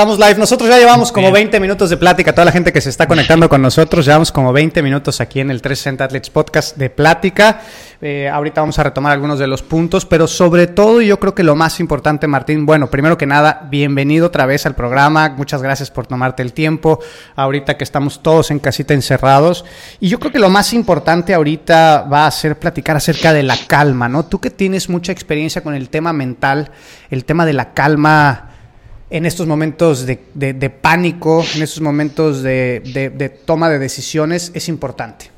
Estamos live. Nosotros ya llevamos como 20 minutos de plática. Toda la gente que se está conectando con nosotros, llevamos como 20 minutos aquí en el 360 Athletes Podcast de plática. Eh, ahorita vamos a retomar algunos de los puntos, pero sobre todo yo creo que lo más importante, Martín, bueno, primero que nada, bienvenido otra vez al programa. Muchas gracias por tomarte el tiempo. Ahorita que estamos todos en casita encerrados. Y yo creo que lo más importante ahorita va a ser platicar acerca de la calma, ¿no? Tú que tienes mucha experiencia con el tema mental, el tema de la calma en estos momentos de, pánico, en estos momentos de, toma de decisiones, es importante?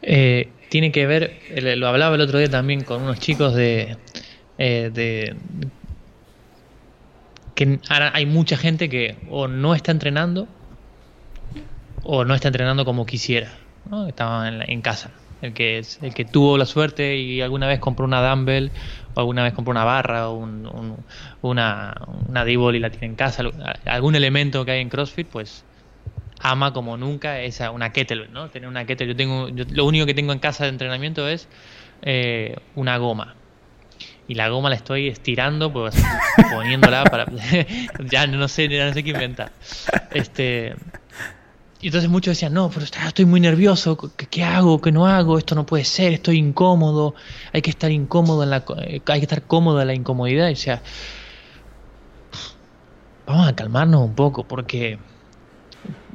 Eh, tiene que ver, lo hablaba el otro día también con unos chicos de, eh, que ahora hay mucha gente que o no está entrenando o no está entrenando como quisiera, ¿no? estaba en, casa. El que, el que tuvo la suerte y alguna vez compró una dumbbell o alguna vez compró una barra o una, una D-ball y la tiene en casa, algún elemento que hay en CrossFit, pues ama como nunca esa una kettlebell, ¿no? Tener una kettlebell. Yo tengo, lo único que tengo en casa de entrenamiento es eh, una goma. Y la goma la estoy estirando, pues poniéndola para. ya no sé, ya no sé qué inventar. Este, y entonces muchos decían, no, pero estoy muy nervioso, ¿qué, hago? ¿Qué no hago? Esto no puede ser, estoy incómodo, hay que estar incómodo en la, eh, hay que estar cómodo en la incomodidad. O sea, vamos a calmarnos un poco, porque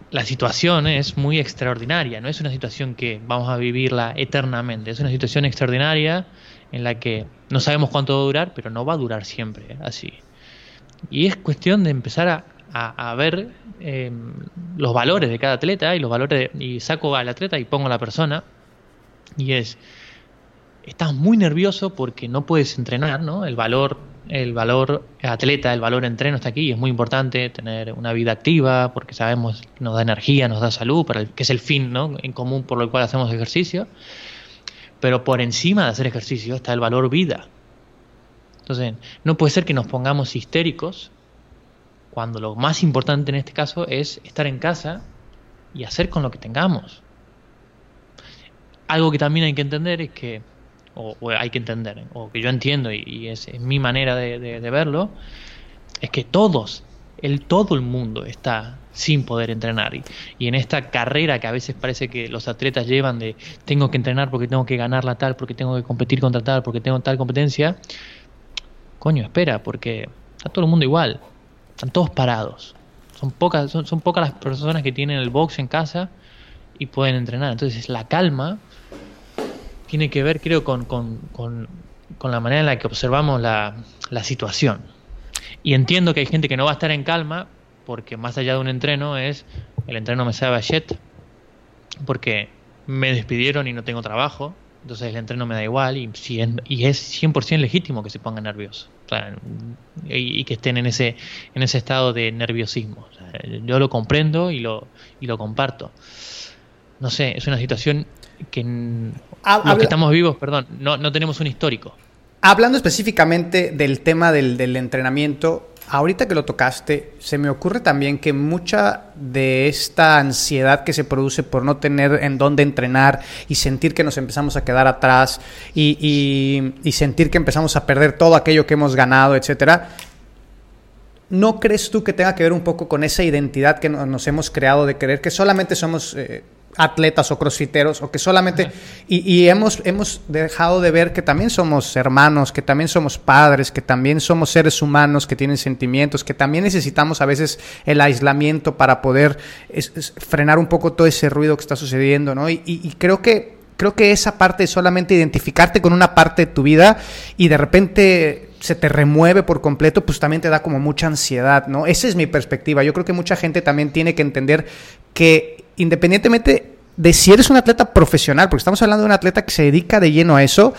la situación es muy extraordinaria, no es una situación que vamos a vivirla eternamente, es una situación extraordinaria en la que no sabemos cuánto va a durar, pero no va a durar siempre así. Y es cuestión de empezar a a, ver em, los valores de cada atleta y los valores y saco al atleta y pongo a la persona y es estás muy nervioso porque no puedes entrenar, ¿no? El valor el valor atleta, el valor entreno está aquí, es muy importante tener una vida activa porque sabemos que nos da energía, nos da salud, para que es el fin ¿no? en común por el cual hacemos ejercicio. Pero por encima de hacer ejercicio está el valor vida. Entonces, no puede ser que nos pongamos histéricos cuando lo más importante en este caso es estar en casa y hacer con lo que tengamos. Algo que también hay que entender es que, o, hay que entender, o que yo entiendo y, es, mi manera de, verlo, es que todos, el, todo el mundo está sin poder entrenar. Y, y, en esta carrera que a veces parece que los atletas llevan de tengo que entrenar porque tengo que ganar la tal, porque tengo que competir contra tal, porque tengo tal competencia, coño, espera, porque está todo el mundo igual. Están todos parados. Son pocas, son, pocas las personas que tienen el box en casa y pueden entrenar. Entonces la calma tiene que ver, creo, con, la manera en la que observamos la, situación. Y entiendo que hay gente que no va a estar en calma porque más allá de un entreno es el entreno me sabe a shit porque me despidieron y no tengo trabajo entonces el entreno me da igual y, si es, y es 100% legítimo que se y, que estén en ese, en ese estado de nerviosismo. yo lo comprendo y lo, y lo comparto. No sé, es una situación que los que estamos vivos, perdón, no, no tenemos un histórico. Hablando específicamente del tema del, del entrenamiento, Ahorita que lo tocaste, se me ocurre también que mucha de esta ansiedad que se produce por no tener en dónde entrenar y sentir que nos empezamos a quedar atrás y, sentir que empezamos a perder todo aquello que hemos ganado, etcétera, ¿No crees tú que tenga que ver un poco con esa identidad que nos hemos creado de creer que solamente somos eh, atletas o crossfiteros o que solamente y, hemos hemos dejado de ver que también somos hermanos que también somos padres que también somos seres humanos que tienen sentimientos que también necesitamos a veces el aislamiento para poder frenar un poco todo ese ruido que está sucediendo no y, creo que creo que esa parte es solamente identificarte con una parte de tu vida y de repente se te remueve por completo, pues también te da como mucha ansiedad, ¿no? Esa es mi perspectiva. Yo creo que mucha gente también tiene que entender que independientemente de si eres un atleta profesional, porque estamos hablando de un atleta que se dedica de lleno a eso,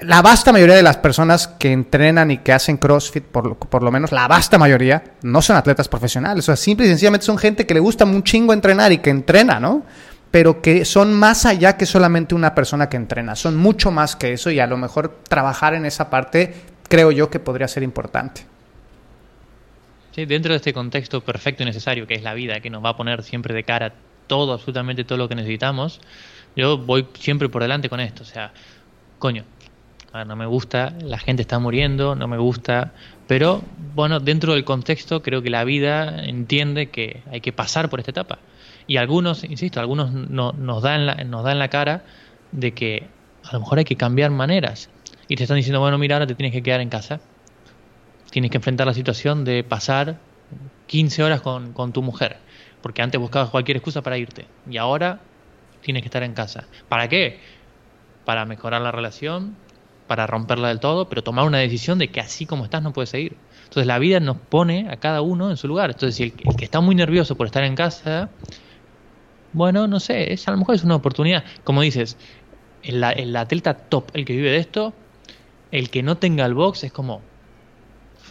la vasta mayoría de las personas que entrenan y que hacen CrossFit, por, lo menos la vasta mayoría, no son atletas profesionales. O sea, simple y sencillamente son gente que le gusta un chingo entrenar y que entrena, ¿no? Pero que son más allá que solamente una persona que entrena. Son mucho más que eso y a lo mejor trabajar en esa parte creo yo que podría ser importante. Sí, dentro de este contexto perfecto y necesario que es la vida, que nos va a poner siempre de cara todo, absolutamente todo lo que necesitamos, yo voy siempre por delante con esto. O sea, coño, no me gusta, la gente está muriendo, no me gusta, pero bueno, dentro del contexto creo que la vida entiende que hay que pasar por esta etapa. Y algunos, insisto, algunos no, nos, dan la, nos dan la cara de que a lo mejor hay que cambiar maneras. Y te están diciendo, bueno, mira, ahora te tienes que quedar en casa. Tienes que enfrentar la situación de pasar 15 horas con, tu mujer. Porque antes buscabas cualquier excusa para irte. Y ahora tienes que estar en casa. ¿Para qué? Para mejorar la relación, para romperla del todo, pero tomar una decisión de que así como estás no puedes seguir. Entonces la vida nos pone a cada uno en su lugar. Entonces si el, que está muy nervioso por estar en casa, bueno, no sé, es, a lo mejor es una oportunidad. Como dices, el atleta top, el que vive de esto, el que no tenga el box es como,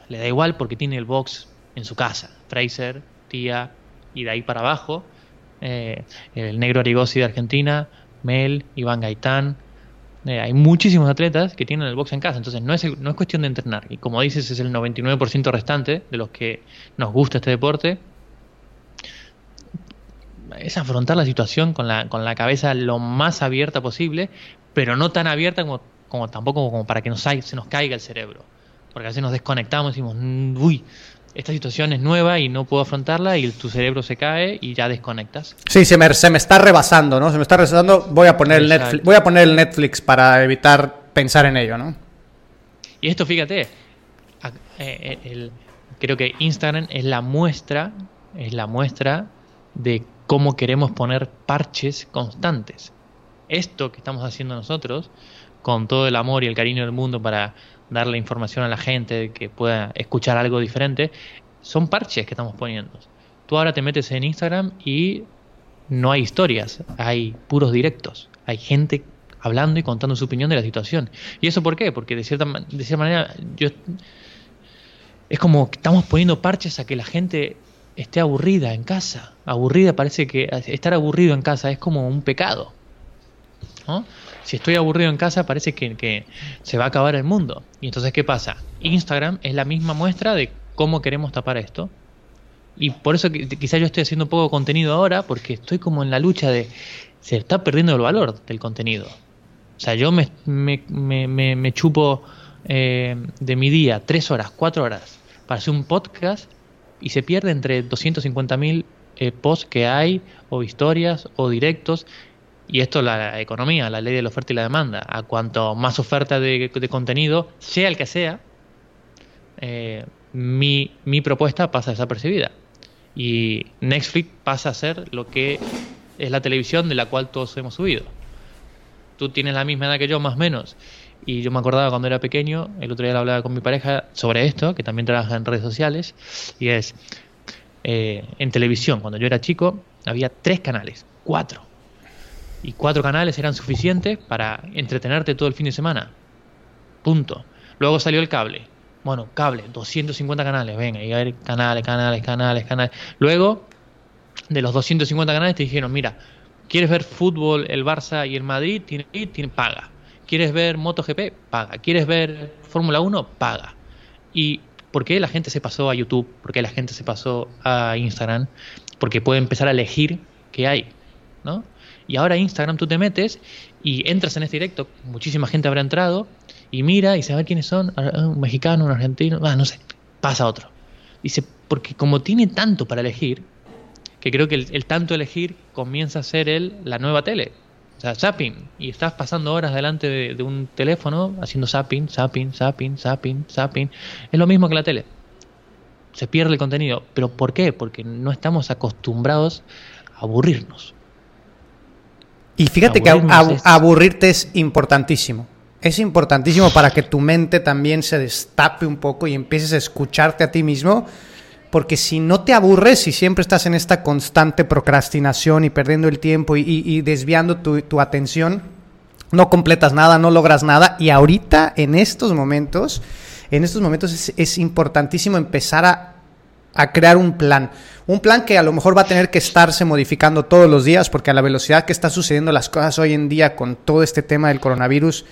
le da igual porque tiene el box en su casa. Fraser, Tía y de ahí para abajo, eh, el negro Arigosi de Argentina, Mel, Iván Gaitán, eh, hay muchísimos atletas que tienen el box en casa, entonces no es, no es cuestión de entrenar. Y como dices, es el 99% restante de los que nos gusta este deporte. Es afrontar la situación con la, con la cabeza lo más abierta posible, pero no tan abierta como, como tampoco como para que se nos caiga el cerebro. Porque a veces nos desconectamos y decimos, mm, uy, esta situación es nueva y no puedo afrontarla y tu cerebro se cae y ya desconectas. Sí, se me, se me está rebasando, ¿no? Se me está rebasando, voy a poner el Netflix, voy a poner el Netflix para evitar pensar en ello, ¿no? Y esto, fíjate, eh, creo que Instagram es la muestra, es la muestra de cómo queremos poner parches constantes. Esto que estamos haciendo nosotros, con todo el amor y el cariño del mundo para darle información a la gente que pueda escuchar algo diferente, son parches que estamos poniendo. Tú ahora te metes en Instagram y no hay historias, hay puros directos, hay gente hablando y contando su opinión de la situación. ¿Y eso por qué? Porque de cierta, manera yo, es como que estamos poniendo parches a que la gente esté aburrida en casa. Aburrida parece que estar aburrido en casa es como un pecado. ¿no? Si estoy aburrido en casa parece que, se va a acabar el mundo. Y entonces, ¿qué pasa? Instagram es la misma muestra de cómo queremos tapar esto. Y por eso quizás yo estoy haciendo poco contenido ahora, porque estoy como en la lucha de... Se está perdiendo el valor del contenido. O sea, yo me, me, me, me chupo eh, de mi día tres horas, cuatro horas para hacer un podcast y se pierde entre 250.000 eh, posts que hay, o historias, o directos, y esto la economía, la ley de la oferta y la demanda. A cuanto más oferta de, contenido, sea el que sea, eh, mi, propuesta pasa desapercibida. Y Netflix pasa a ser lo que es la televisión de la cual todos hemos subido. Tú tienes la misma edad que yo, más o menos. Y yo me acordaba cuando era pequeño, el otro día hablaba con mi pareja sobre esto, que también trabaja en redes sociales, y es, eh, en televisión, cuando yo era chico, había tres canales, cuatro y cuatro canales eran suficientes para entretenerte todo el fin de semana. Punto. Luego salió el cable. Bueno, cable, 250 canales, venga, y a ver, canales, canales, canales, canales. Luego, de los 250 canales te dijeron, mira, ¿quieres ver fútbol, el Barça y el Madrid? Tiene, tiene, paga. ¿Quieres ver MotoGP? Paga. ¿Quieres ver Fórmula 1? Paga. ¿Y por qué la gente se pasó a YouTube? ¿Por qué la gente se pasó a Instagram? Porque puede empezar a elegir qué hay, ¿no? Y ahora Instagram tú te metes y entras en este directo, muchísima gente habrá entrado y mira y sabe quiénes son, un mexicano, un argentino, ah, no sé, pasa otro. Dice, porque como tiene tanto para elegir, que creo que el, tanto elegir comienza a ser el, la nueva tele. O sea, zapping. Y estás pasando horas delante de, de, un teléfono haciendo zapping, zapping, zapping, zapping, zapping. Es lo mismo que la tele. Se pierde el contenido. ¿Pero por qué? Porque no estamos acostumbrados a aburrirnos. Y fíjate que aburrirte es importantísimo. Es importantísimo para que tu mente también se destape un poco y empieces a escucharte a ti mismo. Porque si no te aburres y siempre estás en esta constante procrastinación y perdiendo el tiempo y, desviando tu, atención, no completas nada, no logras nada y ahorita en estos momentos, en estos momentos es, es importantísimo empezar a, a crear un plan. Un plan que a lo mejor va a tener que estarse modificando todos los días porque a la velocidad que está sucediendo las cosas hoy en día con todo este tema del coronavirus,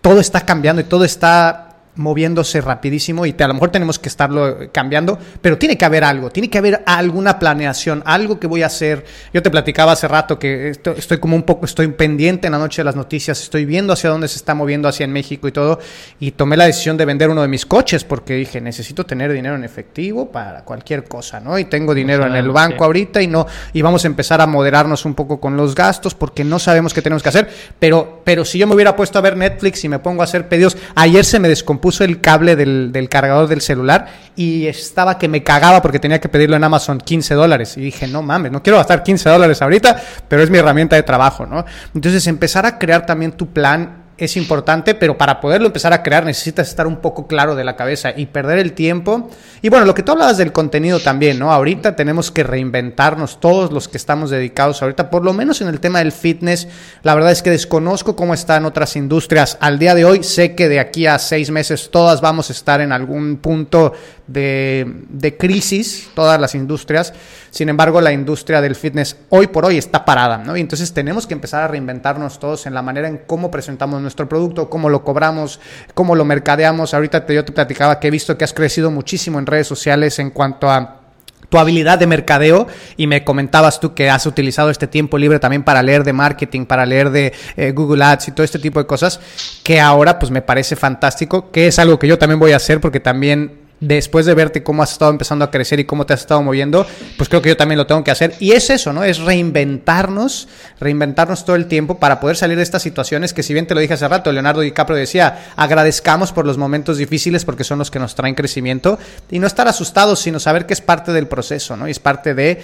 todo está cambiando y todo está moviéndose rapidísimo y te, a lo mejor tenemos que estarlo cambiando, pero tiene que haber algo, tiene que haber alguna planeación, algo que voy a hacer. Yo te platicaba hace rato que estoy, estoy, como un poco, estoy pendiente en la noche de las noticias, estoy viendo hacia dónde se está moviendo hacia en México y todo, y tomé la decisión de vender uno de mis coches porque dije, necesito tener dinero en efectivo para cualquier cosa, ¿no? Y tengo dinero en el banco sí. ahorita y no, y vamos a empezar a moderarnos un poco con los gastos porque no sabemos qué tenemos que hacer, pero, pero si yo me hubiera puesto a ver Netflix y me pongo a hacer pedidos, ayer se me descompuso puso el cable del, del, cargador del celular y estaba que me cagaba porque tenía que pedirlo en Amazon 15 dólares. Y dije, no mames, no quiero gastar 15 dólares ahorita, pero es mi herramienta de trabajo, ¿no? Entonces empezar a crear también tu plan es importante, pero para poderlo empezar a crear necesitas estar un poco claro de la cabeza y perder el tiempo. Y bueno, lo que tú hablabas del contenido también, ¿no? Ahorita tenemos que reinventarnos todos los que estamos dedicados ahorita, por lo menos en el tema del fitness. La verdad es que desconozco cómo están otras industrias al día de hoy. Sé que de aquí a seis meses todas vamos a estar en algún punto de, de crisis, todas las industrias. Sin embargo, la industria del fitness hoy por hoy está parada, ¿no? Y entonces tenemos que empezar a reinventarnos todos en la manera en cómo presentamos nuestro producto, cómo lo cobramos, cómo lo mercadeamos. Ahorita te, yo te platicaba que he visto que has crecido muchísimo en redes sociales en cuanto a tu habilidad de mercadeo y me comentabas tú que has utilizado este tiempo libre también para leer de marketing, para leer de eh, Google Ads y todo este tipo de cosas que ahora pues me parece fantástico, que es algo que yo también voy a hacer porque también después de verte cómo has estado empezando a crecer y cómo te has estado moviendo, pues creo que yo también lo tengo que hacer. Y es eso, ¿no? Es reinventarnos, reinventarnos todo el tiempo para poder salir de estas situaciones que si bien te lo dije hace rato, Leonardo DiCaprio decía, agradezcamos por los momentos difíciles porque son los que nos traen crecimiento y no estar asustados, sino saber que es parte del proceso, ¿no? Y es parte de...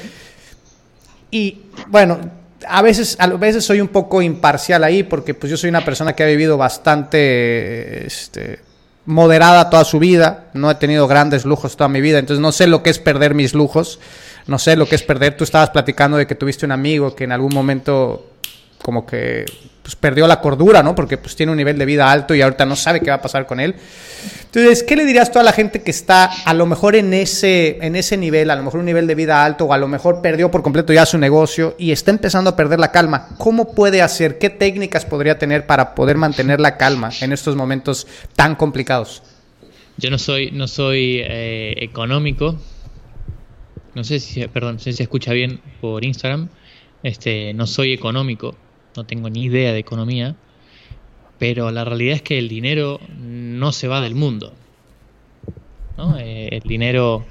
Y bueno, a veces, a veces soy un poco imparcial ahí porque pues yo soy una persona que ha vivido bastante... Este, moderada toda su vida, no he tenido grandes lujos toda mi vida, entonces no sé lo que es perder mis lujos, no sé lo que es perder, tú estabas platicando de que tuviste un amigo que en algún momento como que pues, perdió la cordura, ¿no? Porque pues tiene un nivel de vida alto y ahorita no sabe qué va a pasar con él. Entonces, ¿qué le dirías tú a la gente que está a lo mejor en ese, en ese nivel, a lo mejor un nivel de vida alto o a lo mejor perdió por completo ya su negocio y está empezando a perder la calma? ¿Cómo puede hacer? ¿Qué técnicas podría tener para poder mantener la calma en estos momentos tan complicados? Yo no soy, no soy eh, económico. No sé si, perdón, si se escucha bien por Instagram. Este, no soy económico no tengo ni idea de economía, pero la realidad es que el dinero no se va del mundo. ¿no? Eh, el dinero,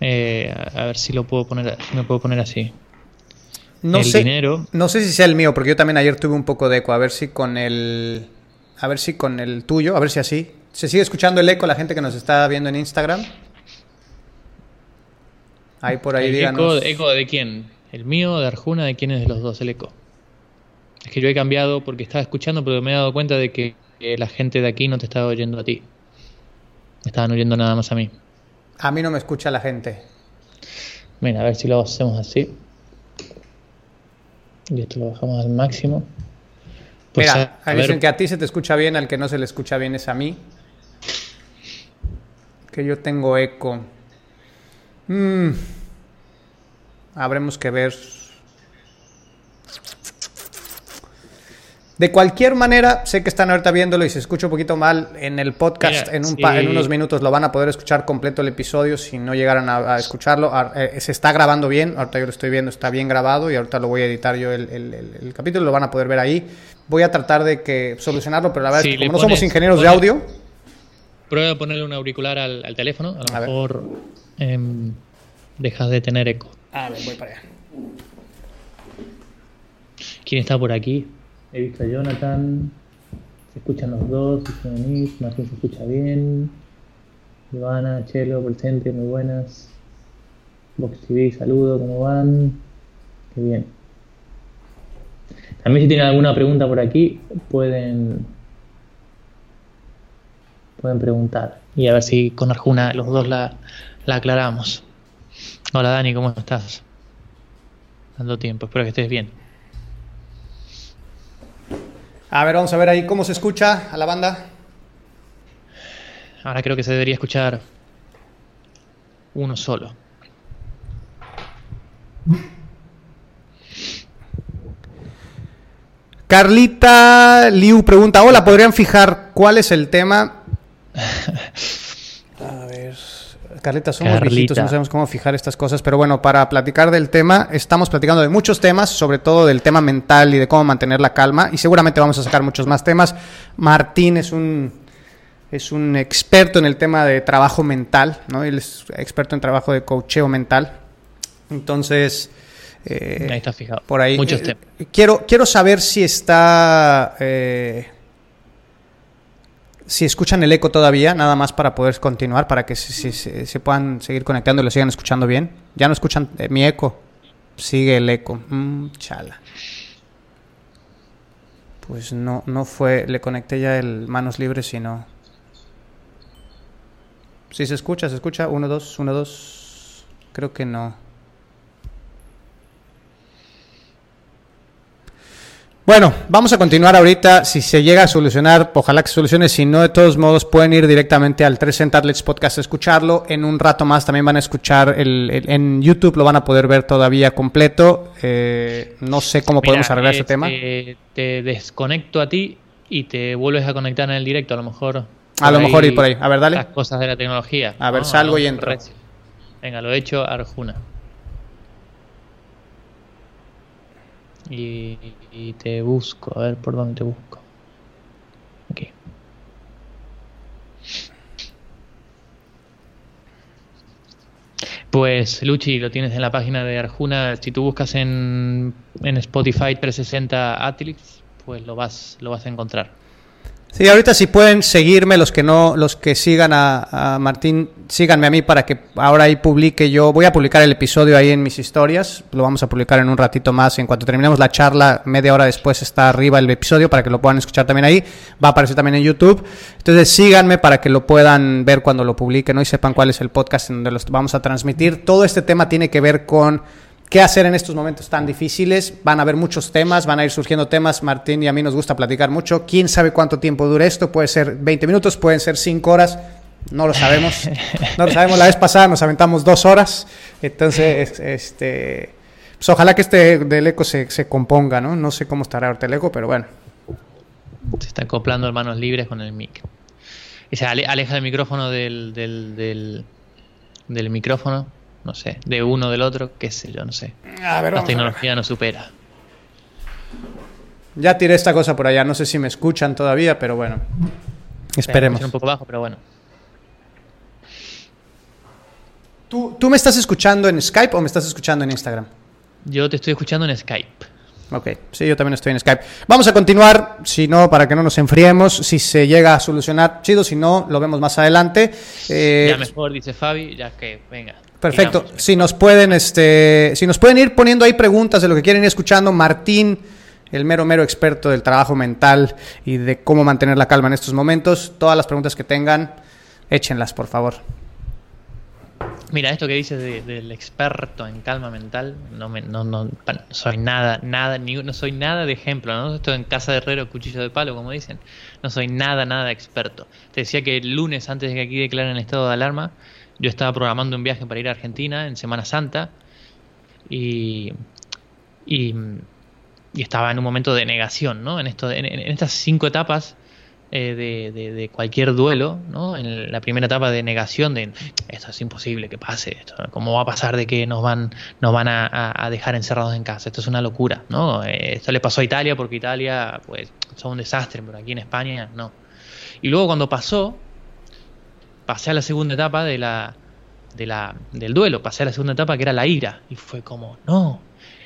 eh, a ver si lo puedo poner, me puedo poner así. No el sé, dinero, no sé si sea el mío, porque yo también ayer tuve un poco de eco. A ver si con el, a ver si con el tuyo, a ver si así. ¿Se sigue escuchando el eco la gente que nos está viendo en Instagram? Ahí por ahí ¿El díganos. Eco, ¿Eco de quién? ¿El mío, de Arjuna? ¿De quién es de los dos el eco? Es que yo he cambiado porque estaba escuchando, pero me he dado cuenta de que la gente de aquí no te estaba oyendo a ti. Me estaban oyendo nada más a mí. A mí no me escucha la gente. Mira, a ver si lo hacemos así. Y esto lo bajamos al máximo. Pues Mira, a, a dicen ver. que a ti se te escucha bien, al que no se le escucha bien es a mí. Que yo tengo eco. Mm. Habremos que ver De cualquier manera, sé que están ahorita viéndolo y se escucha un poquito mal en el podcast. Mira, en, un sí. en, unos minutos lo van a poder escuchar completo el episodio si no llegaran a, a escucharlo. Eh, se está grabando bien, ahorita yo lo estoy viendo, está bien grabado y ahorita lo voy a editar yo el, el, el, el capítulo, lo van a poder ver ahí. Voy a tratar de que solucionarlo, pero la verdad sí, es que como no somos ingenieros de audio. Prueba a ponerle un auricular al, al teléfono, a lo a mejor eh, dejas de tener eco. A ver, voy para allá. ¿Quién está por aquí? He visto a Jonathan. Se escuchan los dos. Martín se escucha bien. Ivana, Chelo, presente, muy buenas. Box TV, saludo, ¿cómo van? Qué bien. También si tienen alguna pregunta por aquí, pueden pueden preguntar. Y a ver si con Arjuna los dos la, la aclaramos. Hola Dani, ¿cómo estás? Dando tiempo, espero que estés bien. A ver, vamos a ver ahí cómo se escucha a la banda. Ahora creo que se debería escuchar uno solo. Carlita Liu pregunta, hola, ¿podrían fijar cuál es el tema? A ver, Carlita, somos Carlita. viejitos, no sabemos cómo fijar estas cosas, pero bueno, para platicar del tema, estamos platicando de muchos temas, sobre todo del tema mental y de cómo mantener la calma, y seguramente vamos a sacar muchos más temas. Martín es un, es un experto en el tema de trabajo mental, ¿no? Él es experto en trabajo de coacheo mental. Entonces... eh, Ahí está fijado. por ahí. Muchos Eh, temas. Quiero, quiero saber si está. eh, si escuchan el eco todavía, nada más para poder continuar, para que se, se- puedan seguir conectando y lo sigan escuchando bien. Ya no escuchan eh, mi eco. Sigue el eco. Mm, chala. Pues no, no fue. Le conecté ya el manos libres y no. Si se escucha, se escucha. Uno, dos, uno, dos. Creo que no. Bueno, vamos a continuar ahorita. Si se llega a solucionar, ojalá que se solucione. Si no, de todos modos, pueden ir directamente al 360 Athletes Podcast a escucharlo. En un rato más también van a escuchar el, el- en YouTube, lo van a poder ver todavía completo. Eh, no sé cómo podemos arreglar este este, tema. Te desconecto a ti y te vuelves a conectar en el directo, a lo mejor. A lo mejor ir por ahí. A ver, dale. Las cosas de la tecnología. A ver, ¿no? salgo y entro. Venga, lo he hecho Arjuna. Y, te busco, a ver por dónde te busco. Aquí. Pues Luchi, lo tienes en la página de Arjuna. Si tú buscas en, en Spotify 360 Atlix, pues lo vas, lo vas a encontrar. Sí, ahorita si pueden seguirme, los que no, los que sigan a, Martín, síganme a mí para que ahora ahí publique yo. Voy a publicar el episodio ahí en mis historias. Lo vamos a publicar en un ratito más. En cuanto terminemos la charla, media hora después está arriba el episodio para que lo puedan escuchar también ahí. Va a aparecer también en YouTube. Entonces síganme para que lo puedan ver cuando lo publique, ¿no? Y sepan cuál es el podcast en donde los vamos a transmitir. Todo este tema tiene que ver con qué hacer en estos momentos tan difíciles. Van a haber muchos temas, van a ir surgiendo temas. Martín y a mí nos gusta platicar mucho. ¿Quién sabe cuánto tiempo dure esto? Puede ser 20 minutos, pueden ser 5 horas. No lo sabemos. No lo sabemos. La vez pasada nos aventamos dos horas. Entonces, este... Pues ojalá que este del eco se, se componga, ¿no? No sé cómo estará ahorita el eco, pero bueno. Se está acoplando manos libres con el mic. Y se ale- aleja el micrófono del, del, del, del micrófono, no sé, de uno del otro, qué sé yo, no sé. A ver, La tecnología no supera. Ya tiré esta cosa por allá. No sé si me escuchan todavía, pero bueno. Esperemos. Un poco bajo, pero bueno. ¿Tú, ¿Tú me estás escuchando en Skype o me estás escuchando en Instagram? Yo te estoy escuchando en Skype. Ok, sí, yo también estoy en Skype. Vamos a continuar, si no, para que no nos enfriemos. Si se llega a solucionar, chido, si no, lo vemos más adelante. Eh, ya mejor, dice Fabi, ya que, venga. Perfecto. Si nos pueden, este, si nos pueden ir poniendo ahí preguntas de lo que quieren ir escuchando, Martín, el mero mero experto del trabajo mental y de cómo mantener la calma en estos momentos, todas las preguntas que tengan, échenlas, por favor. Mira, esto que dices de- del experto en calma mental, no, me, no, no, soy nada, nada, ni, no soy nada de ejemplo, ¿no? Esto en casa de herrero, cuchillo de palo, como dicen. No soy nada, nada experto. Te decía que el lunes, antes de que aquí declaren el estado de alarma, yo estaba programando un viaje para ir a Argentina en Semana Santa y, estaba en un momento de negación, ¿no? En, en, en estas cinco etapas eh, de, cualquier duelo, ¿no? En la primera etapa de negación de esto es imposible que pase, esto, ¿cómo va a pasar de que nos van, nos van a dejar encerrados en casa? Esto es una locura, ¿no? Eh, esto le pasó a Italia porque Italia, pues, son un desastre, pero aquí en España no. Y luego cuando pasó, pasé a la segunda etapa de la, de la, del duelo, pasé a la segunda etapa que era la ira, y fue como, no,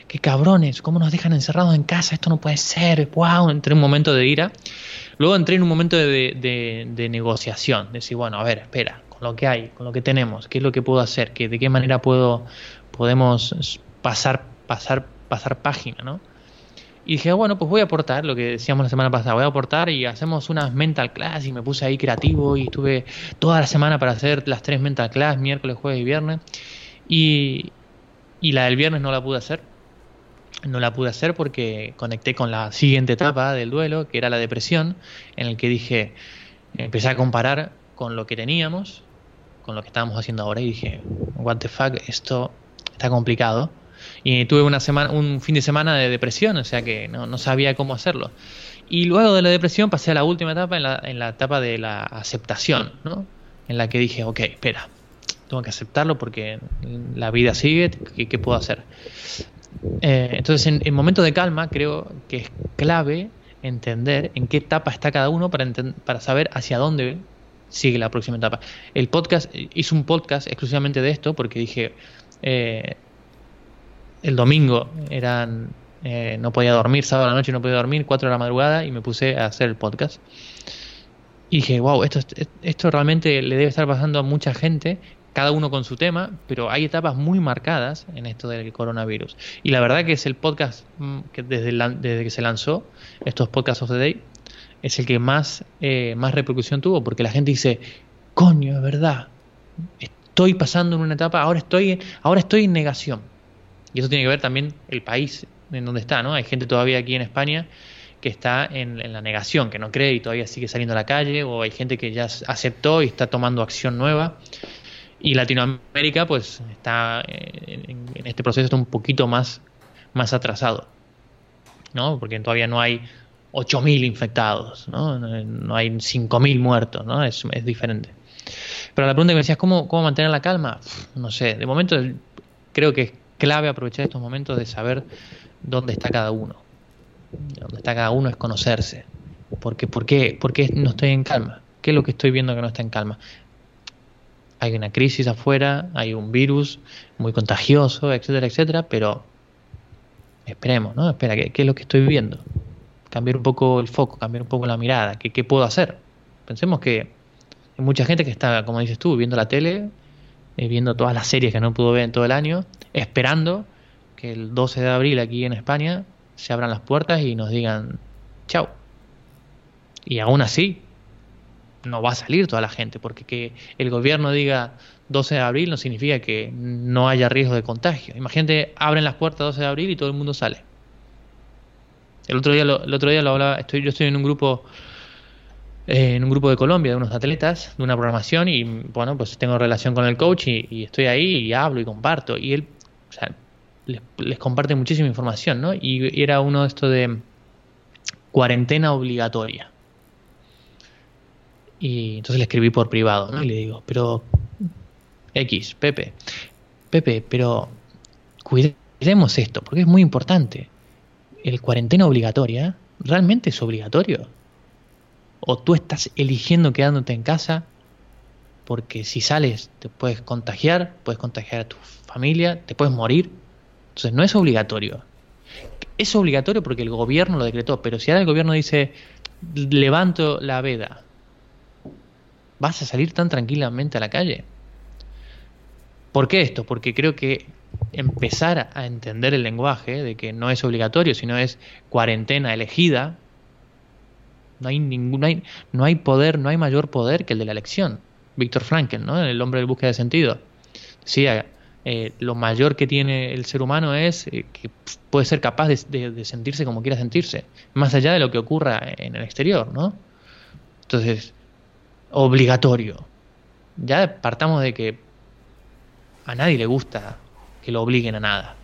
qué cabrones, ¿cómo nos dejan encerrados en casa? Esto no puede ser, wow, entré en un momento de ira. Luego entré en un momento de, de- de negociación, decir, bueno, a ver, espera, con lo que hay, con lo que tenemos, qué es lo que puedo hacer, ¿Qué, de qué manera puedo, podemos pasar, pasar, pasar página, ¿no? Y dije, bueno, pues voy a aportar lo que decíamos la semana pasada, voy a aportar y hacemos unas mental class y me puse ahí creativo y estuve toda la semana para hacer las tres mental class, miércoles, jueves y viernes. Y, y la del viernes no la pude hacer. no la pude hacer porque conecté con la siguiente etapa del duelo, que era la depresión, en el que dije, empecé a comparar con lo que teníamos, con lo que estábamos haciendo ahora, y dije, what the fuck, esto está complicado. Y tuve una semana, un fin de semana de depresión, o sea que no, sabía cómo hacerlo. Y luego de la depresión pasé a la última etapa, en la, en la etapa de la aceptación, ¿no? En la que dije, ok, espera, tengo que aceptarlo porque la vida sigue, ¿qué, puedo hacer? Eh, entonces, en, momentos de calma, creo que es clave entender en qué etapa está cada uno para, para saber hacia dónde sigue la próxima etapa. El podcast, hice un podcast exclusivamente de esto porque dije, eh, el domingo eran, eh, no podía dormir, sábado a la noche no podía dormir, 4 de la madrugada y me puse a hacer el podcast. Y dije, wow, esto, esto realmente le debe estar pasando a mucha gente cada uno con su tema, pero hay etapas muy marcadas en esto del coronavirus. Y la verdad que es el podcast mm, que desde, desde que se lanzó, estos podcasts of the day, es el que más, eh, más repercusión tuvo, porque la gente dice, coño, es verdad, estoy pasando en una etapa, ahora estoy, ahora estoy en negación. Y eso tiene que ver también el país en donde está, ¿no? Hay gente todavía aquí en España que está en, la negación, que no cree y todavía sigue saliendo a la calle, o hay gente que ya aceptó y está tomando acción nueva. Y Latinoamérica, pues, está eh, en, este proceso está un poquito más, más atrasado, ¿no? Porque todavía no hay 8.000 infectados, ¿no? No hay 5.000 muertos, ¿no? Es, es, diferente. Pero la pregunta que me decías, ¿cómo, ¿cómo mantener la calma? No sé, de momento creo que clave aprovechar estos momentos de saber dónde está cada uno. Dónde está cada uno es conocerse. Porque, ¿por, qué, ¿Por qué no estoy en calma? ¿Qué es lo que estoy viendo que no está en calma? hay una crisis afuera, hay un virus muy contagioso, etcétera, etcétera, pero esperemos, ¿no? Espera, ¿qué, es lo que estoy viviendo? Cambiar un poco el foco, cambiar un poco la mirada, ¿qué, qué puedo hacer? Pensemos que hay mucha gente que está, como dices tú, viendo la tele, eh, viendo todas las series que no pudo ver en todo el año, esperando que el 12 de abril aquí en España se abran las puertas y nos digan chao. Y aún así, no va a salir toda la gente, porque que el gobierno diga 12 de abril no significa que no haya riesgo de contagio. Imagínate, abren las puertas 12 de abril y todo el mundo sale. El otro día lo, el otro día lo hablaba, estoy, yo estoy en un grupo eh, en un grupo de Colombia de unos atletas, de una programación y bueno, pues tengo relación con el coach y, estoy ahí y hablo y comparto y él, o sea, les, comparte muchísima información, ¿no? Y, y era uno de estos de cuarentena obligatoria. Y entonces le escribí por privado, ¿no? Y le digo, pero X, Pepe, Pepe, pero cuidemos esto, porque es muy importante. ¿El cuarentena obligatoria realmente es obligatorio? ¿O tú estás eligiendo quedándote en casa porque si sales te puedes contagiar, puedes contagiar a tu familia, te puedes morir? Entonces no es obligatorio. Es obligatorio porque el gobierno lo decretó, pero si ahora el gobierno dice levanto la veda, vas a salir tan tranquilamente a la calle. ¿Por qué esto? Porque creo que empezar a entender el lenguaje de que no es obligatorio, sino es cuarentena elegida, no hay ningún, no hay, poder, no hay mayor poder que el de la elección. Víctor Frankel, ¿no? El hombre de búsqueda de sentido. Decía, eh, lo mayor que tiene el ser humano es eh, que puede ser capaz de, de, sentirse como quiera sentirse, más allá de lo que ocurra en el exterior, ¿no? Entonces, obligatorio. Ya partamos de que a nadie le gusta que lo obliguen a nada.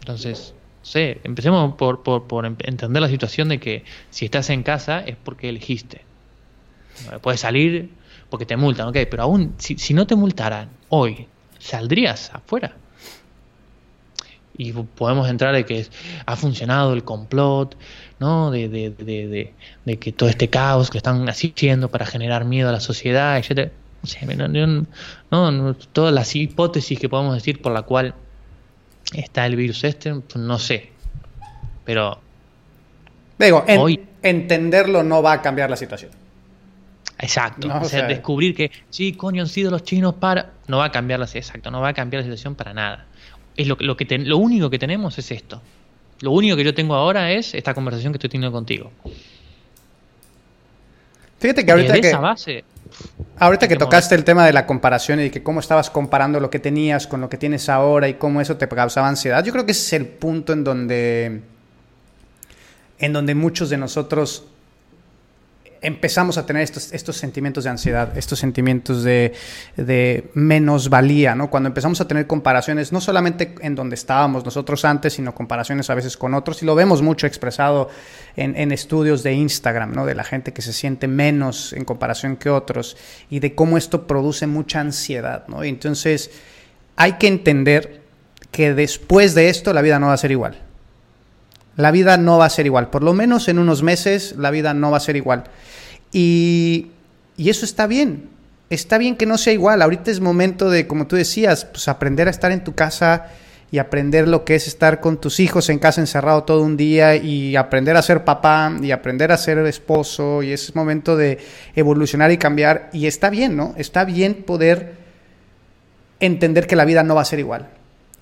Entonces, sé, empecemos por, por, em, entender la situación de que si estás en casa es porque elegiste. Puedes salir porque te multan, ok, pero aún si, no te multaran hoy, ¿saldrías afuera? y podemos entrar de que ha funcionado el complot, ¿no? De, de, de, de, que todo este caos que están haciendo para generar miedo a la sociedad. No, no, todas las hipótesis que podemos decir por la cual está el virus este, pues no sé. Pero Digo, hoy, entenderlo no va a cambiar la situación. Exacto. o sea, descubrir que sí, coño, han sido los chinos para. No va a cambiar la exacto, no va a cambiar la situación para nada es lo, lo, que lo único que tenemos es esto. Lo único que yo tengo ahora es esta conversación que estoy teniendo contigo. Fíjate que ahorita de que... esa base Ahorita que tocaste el tema de la comparación y de que cómo estabas comparando lo que tenías con lo que tienes ahora y cómo eso te causaba ansiedad, yo creo que ese es el punto en donde, en donde muchos de nosotros empezamos a tener estos, estos sentimientos de ansiedad, estos sentimientos de, de menosvalía, ¿no? Cuando empezamos a tener comparaciones, no solamente en donde estábamos nosotros antes, sino comparaciones a veces con otros, y lo vemos mucho expresado en, estudios de Instagram, ¿no? De la gente que se siente menos en comparación que otros, y de cómo esto produce mucha ansiedad, ¿no? Entonces hay que entender que después de esto la vida no va a ser igual. La vida no va a ser igual. Por lo menos en unos meses la vida no va a ser igual. Y, y, eso está bien. Está bien que no sea igual. Ahorita es momento de, como tú decías, pues aprender a estar en tu casa y aprender lo que es estar con tus hijos en casa encerrado todo un día y aprender a ser papá y aprender a ser esposo y es momento de evolucionar y cambiar y está bien, ¿no? Está bien poder entender que la vida no va a ser igual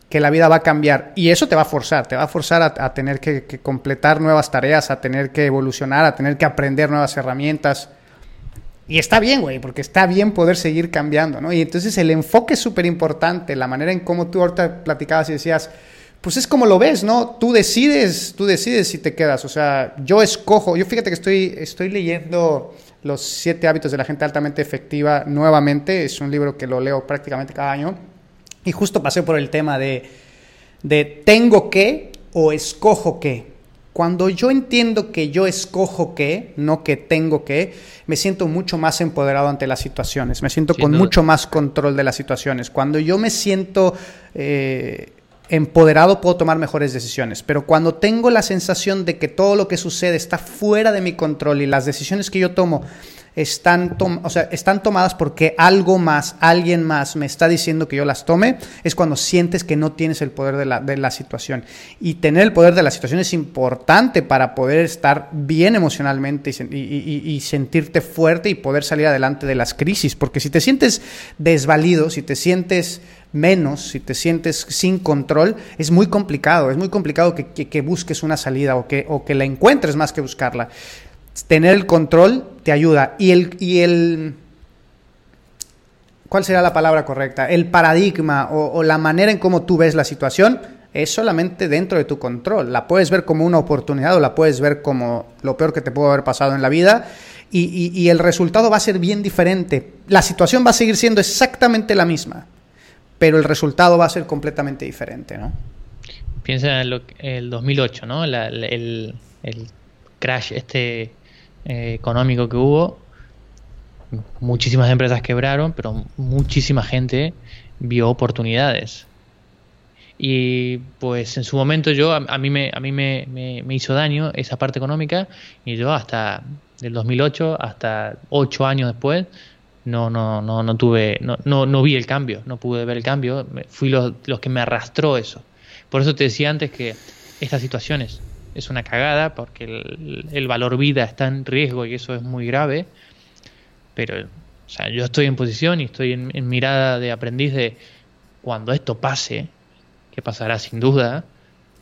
que la vida va a cambiar. Y eso te va a forzar, te va a forzar a, tener que, completar nuevas tareas, a tener que evolucionar, a tener que aprender nuevas herramientas. Y está bien, güey, porque está bien poder seguir cambiando, ¿no? Y entonces el enfoque es súper importante, la manera en cómo tú ahorita platicabas y decías, pues es como lo ves, ¿no? Tú decides, tú decides si te quedas. O sea, yo escojo, yo fíjate que estoy, estoy leyendo Los siete hábitos de la gente altamente efectiva nuevamente, es un libro que lo leo prácticamente cada año y justo pasé por el tema de, de tengo que o escojo que. Cuando yo entiendo que yo escojo que, no que tengo que, me siento mucho más empoderado ante las situaciones, me siento con mucho más control de las situaciones. Cuando yo me siento eh, empoderado puedo tomar mejores decisiones, pero cuando tengo la sensación de que todo lo que sucede está fuera de mi control y las decisiones que yo tomo están, o sea, están tomadas porque algo más, alguien más me está diciendo que yo las tome, es cuando sientes que no tienes el poder de la, de la situación. Y tener el poder de la situación es importante para poder estar bien emocionalmente y, sentirte fuerte y poder salir adelante de las crisis. Porque si te sientes desvalido, si te sientes menos, si te sientes sin control, es muy complicado, es muy complicado que, que, que busques una salida o que, o que la encuentres más que buscarla tener el control te ayuda. Y el, y el ¿cuál será la palabra correcta? El paradigma o, la manera en cómo tú ves la situación es solamente dentro de tu control. La puedes ver como una oportunidad o la puedes ver como lo peor que te pudo haber pasado en la vida y, y, el resultado va a ser bien diferente. La situación va a seguir siendo exactamente la misma, pero el resultado va a ser completamente diferente, ¿no? Piensa en lo, el 2008, ¿no? El, el crash este eh, económico que hubo, muchísimas empresas quebraron, pero muchísima gente vio oportunidades. Y pues en su momento yo, a, a mí, me, a mí me, me, hizo daño esa parte económica y yo hasta del 2008 hasta 8 años después no, no, no, no tuve, no, no, no vi el cambio, no pude ver el cambio, fui los, los que me arrastró eso. Por eso te decía antes que estas situaciones es una cagada porque el, valor vida está en riesgo y eso es muy grave. Pero, yo estoy en posición y estoy en, mirada de aprendiz de cuando esto pase, que pasará sin duda,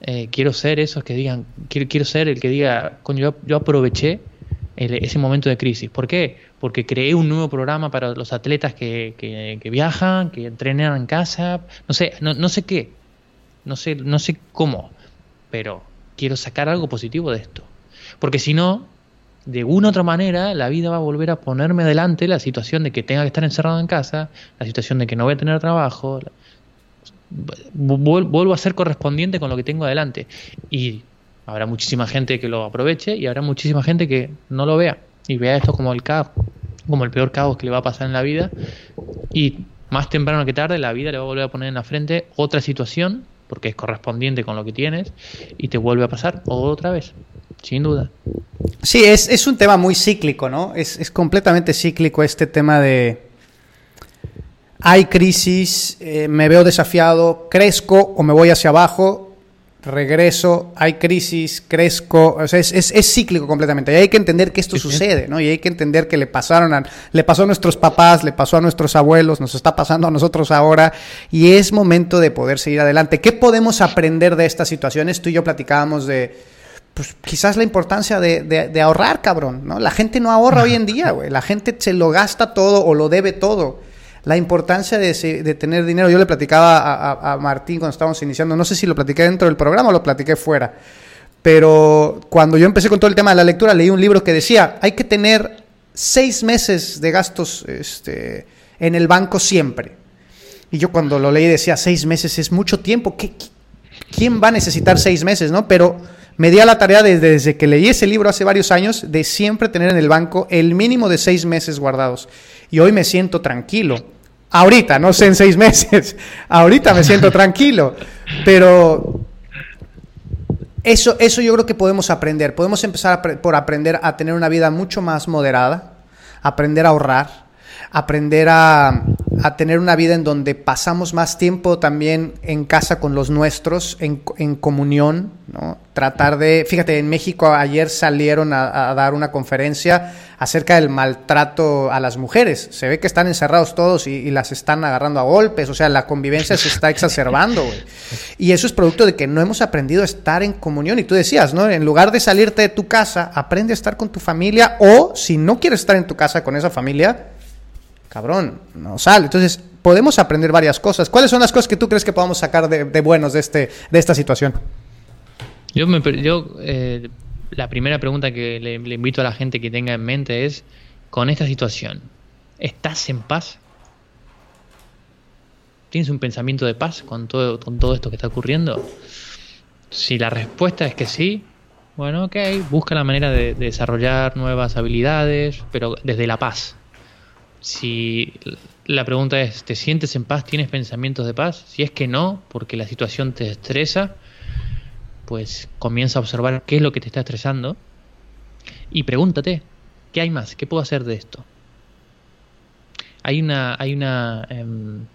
eh, quiero ser esos que digan, quiero, quiero ser el que diga, coño, yo, yo aproveché ese momento de crisis. ¿Por qué? Porque creé un nuevo programa para los atletas que, que, que viajan, que entrenan en casa, no sé, no, no sé qué, no sé, no sé cómo, pero quiero sacar algo positivo de esto. Porque si no, de una u otra manera, la vida va a volver a ponerme delante la situación de que tenga que estar encerrado en casa, la situación de que no voy a tener trabajo. Vuelvo a ser correspondiente con lo que tengo adelante. Y habrá muchísima gente que lo aproveche y habrá muchísima gente que no lo vea y vea esto como el caos, como el peor caos que le va a pasar en la vida. Y más temprano que tarde, la vida le va a volver a poner en la frente otra situación porque es correspondiente con lo que tienes y te vuelve a pasar otra vez, sin duda. Sí, es, es un tema muy cíclico, ¿no? Es, es, completamente cíclico este tema de... Hay crisis, eh, me veo desafiado, crezco o me voy hacia abajo, regreso, hay crisis, crezco, o sea, es, es, es, cíclico completamente. Y hay que entender que esto sí, sucede, ¿no? Y hay que entender que le pasaron a, le pasó a nuestros papás, le pasó a nuestros abuelos, nos está pasando a nosotros ahora, y es momento de poder seguir adelante. ¿Qué podemos aprender de estas situaciones? Tú y yo platicábamos de, pues quizás la importancia de, ahorrar, cabrón, ¿no? La gente no ahorra hoy en día, güey. La gente se lo gasta todo o lo debe todo. La importancia de, tener dinero. Yo le platicaba a, Martín cuando estábamos iniciando, no sé si lo platiqué dentro del programa o lo platiqué fuera, pero cuando yo empecé con todo el tema de la lectura, leí un libro que decía, hay que tener seis meses de gastos este, en el banco siempre. Y yo cuando lo leí decía, seis meses es mucho tiempo. ¿Qué, quién va a necesitar seis meses, no? Pero me di a la tarea desde, que leí ese libro hace varios años de siempre tener en el banco el mínimo de seis meses guardados. Y hoy me siento tranquilo. Ahorita, no sé en seis meses. Ahorita me siento tranquilo. Pero eso, eso yo creo que podemos aprender. Podemos empezar por aprender a tener una vida mucho más moderada, aprender a ahorrar, aprender a, tener una vida en donde pasamos más tiempo también en casa con los nuestros, en, en comunión, ¿no? Tratar de, fíjate, en México ayer salieron a, dar una conferencia acerca del maltrato a las mujeres. Se ve que están encerrados todos y, las están agarrando a golpes, o sea, la convivencia se está exacerbando, güey. Y eso es producto de que no hemos aprendido a estar en comunión. Y tú decías, ¿no? En lugar de salirte de tu casa, aprende a estar con tu familia o si no quieres estar en tu casa con esa familia, cabrón, no sale. Entonces, podemos aprender varias cosas. ¿Cuáles son las cosas que tú crees que podamos sacar de, buenos de, este, de esta situación? Yo, me, yo eh, la primera pregunta que le, invito a la gente que tenga en mente es, con esta situación, ¿estás en paz? ¿Tienes un pensamiento de paz con todo, con todo esto que está ocurriendo? Si la respuesta es que sí, bueno, ok, busca la manera de desarrollar nuevas habilidades, pero desde la paz, si la pregunta es, ¿te sientes en paz? ¿Tienes pensamientos de paz? Si es que no, porque la situación te estresa, pues comienza a observar qué es lo que te está estresando y pregúntate, ¿qué hay más? ¿Qué puedo hacer de esto? Hay una, hay una, em,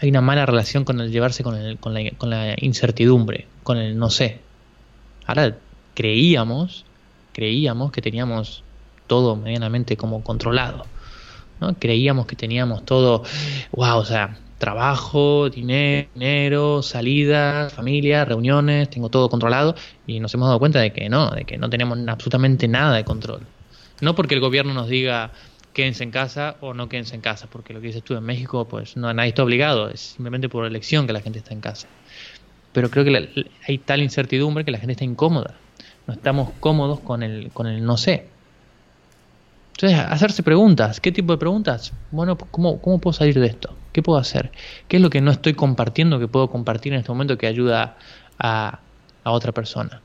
hay una mala relación con el llevarse con, el, la, con la incertidumbre, con el no sé. Ahora creíamos, creíamos que teníamos todo medianamente como controlado. ¿no? Creíamos que teníamos todo, wow, o sea, trabajo, dinero, salidas, familia, reuniones, tengo todo controlado y nos hemos dado cuenta de que no, de que no tenemos absolutamente nada de control. No porque el gobierno nos diga quédense en casa o no quédense en casa, porque lo que dices tú en México, pues no nadie está obligado, es simplemente por elección que la gente está en casa. Pero creo que hay tal incertidumbre que la gente está incómoda. No estamos cómodos con el, con el no sé. Entonces, hacerse preguntas. ¿Qué tipo de preguntas? Bueno, ¿cómo, ¿cómo puedo salir de esto? ¿Qué puedo hacer? ¿Qué es lo que no estoy compartiendo que puedo compartir en este momento que ayuda a, otra persona?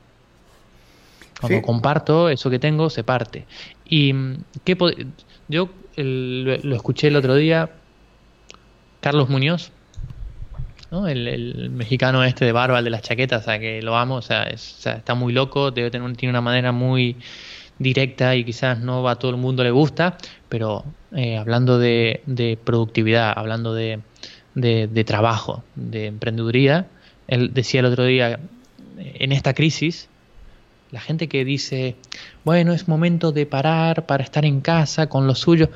Cuando comparto, eso que tengo se parte. Y ¿qué yo lo escuché el otro día, Carlos Muñoz, el, mexicano este de barba, el de las chaquetas, o sea, que lo amo, o sea, está muy loco, debe tener tiene una manera muy directa y quizás no a todo el mundo le gusta, pero eh, hablando de, productividad, hablando de, trabajo, de emprendeduría, él decía el otro día, en esta crisis, la gente que dice, bueno, es momento de parar para estar en casa con lo suyo,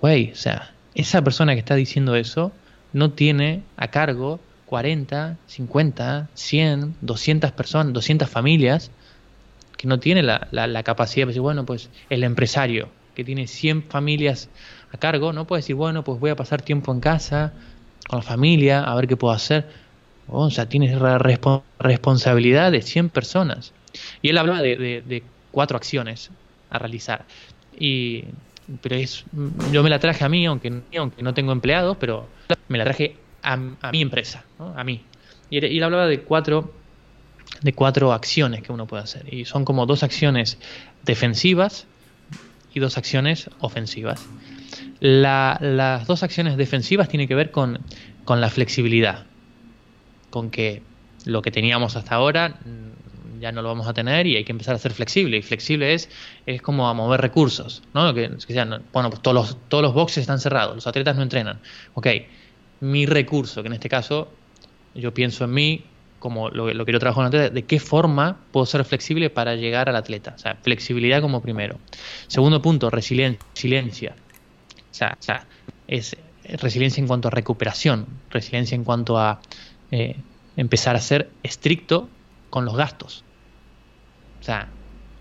güey, o sea, esa persona que está diciendo eso no tiene a cargo 40, 50, 100, 200 personas, 200 familias que no tiene la, la, capacidad de decir, bueno, pues el empresario que tiene 100 familias a cargo, no puede decir, bueno, pues voy a pasar tiempo en casa, con la familia, a ver qué puedo hacer. o sea, tienes la responsabilidad de 100 personas. Y él hablaba de, cuatro acciones a realizar. Y, pero es, yo me la traje a mí, aunque, aunque no tengo empleados, pero me la traje a, mi empresa, a mí. Y él hablaba de cuatro de cuatro acciones que uno puede hacer. Y son como dos acciones defensivas y dos acciones ofensivas. las dos acciones defensivas tienen que ver con, con la flexibilidad, con que lo que teníamos hasta ahora mm, ya no lo vamos a tener y hay que empezar a ser flexible. Y flexible es, es como a mover recursos, ¿no? Que, bueno, pues todos los, todos los boxes están cerrados, los atletas no entrenan. Ok, mi recurso, que en este caso yo pienso en mí, como lo, que yo trabajo en atleta, de qué forma puedo ser flexible para llegar al atleta. O sea, flexibilidad como primero. Segundo punto, resiliencia. O sea, es resiliencia en cuanto a recuperación, resiliencia en cuanto a eh, empezar a ser estricto con los gastos. O sea,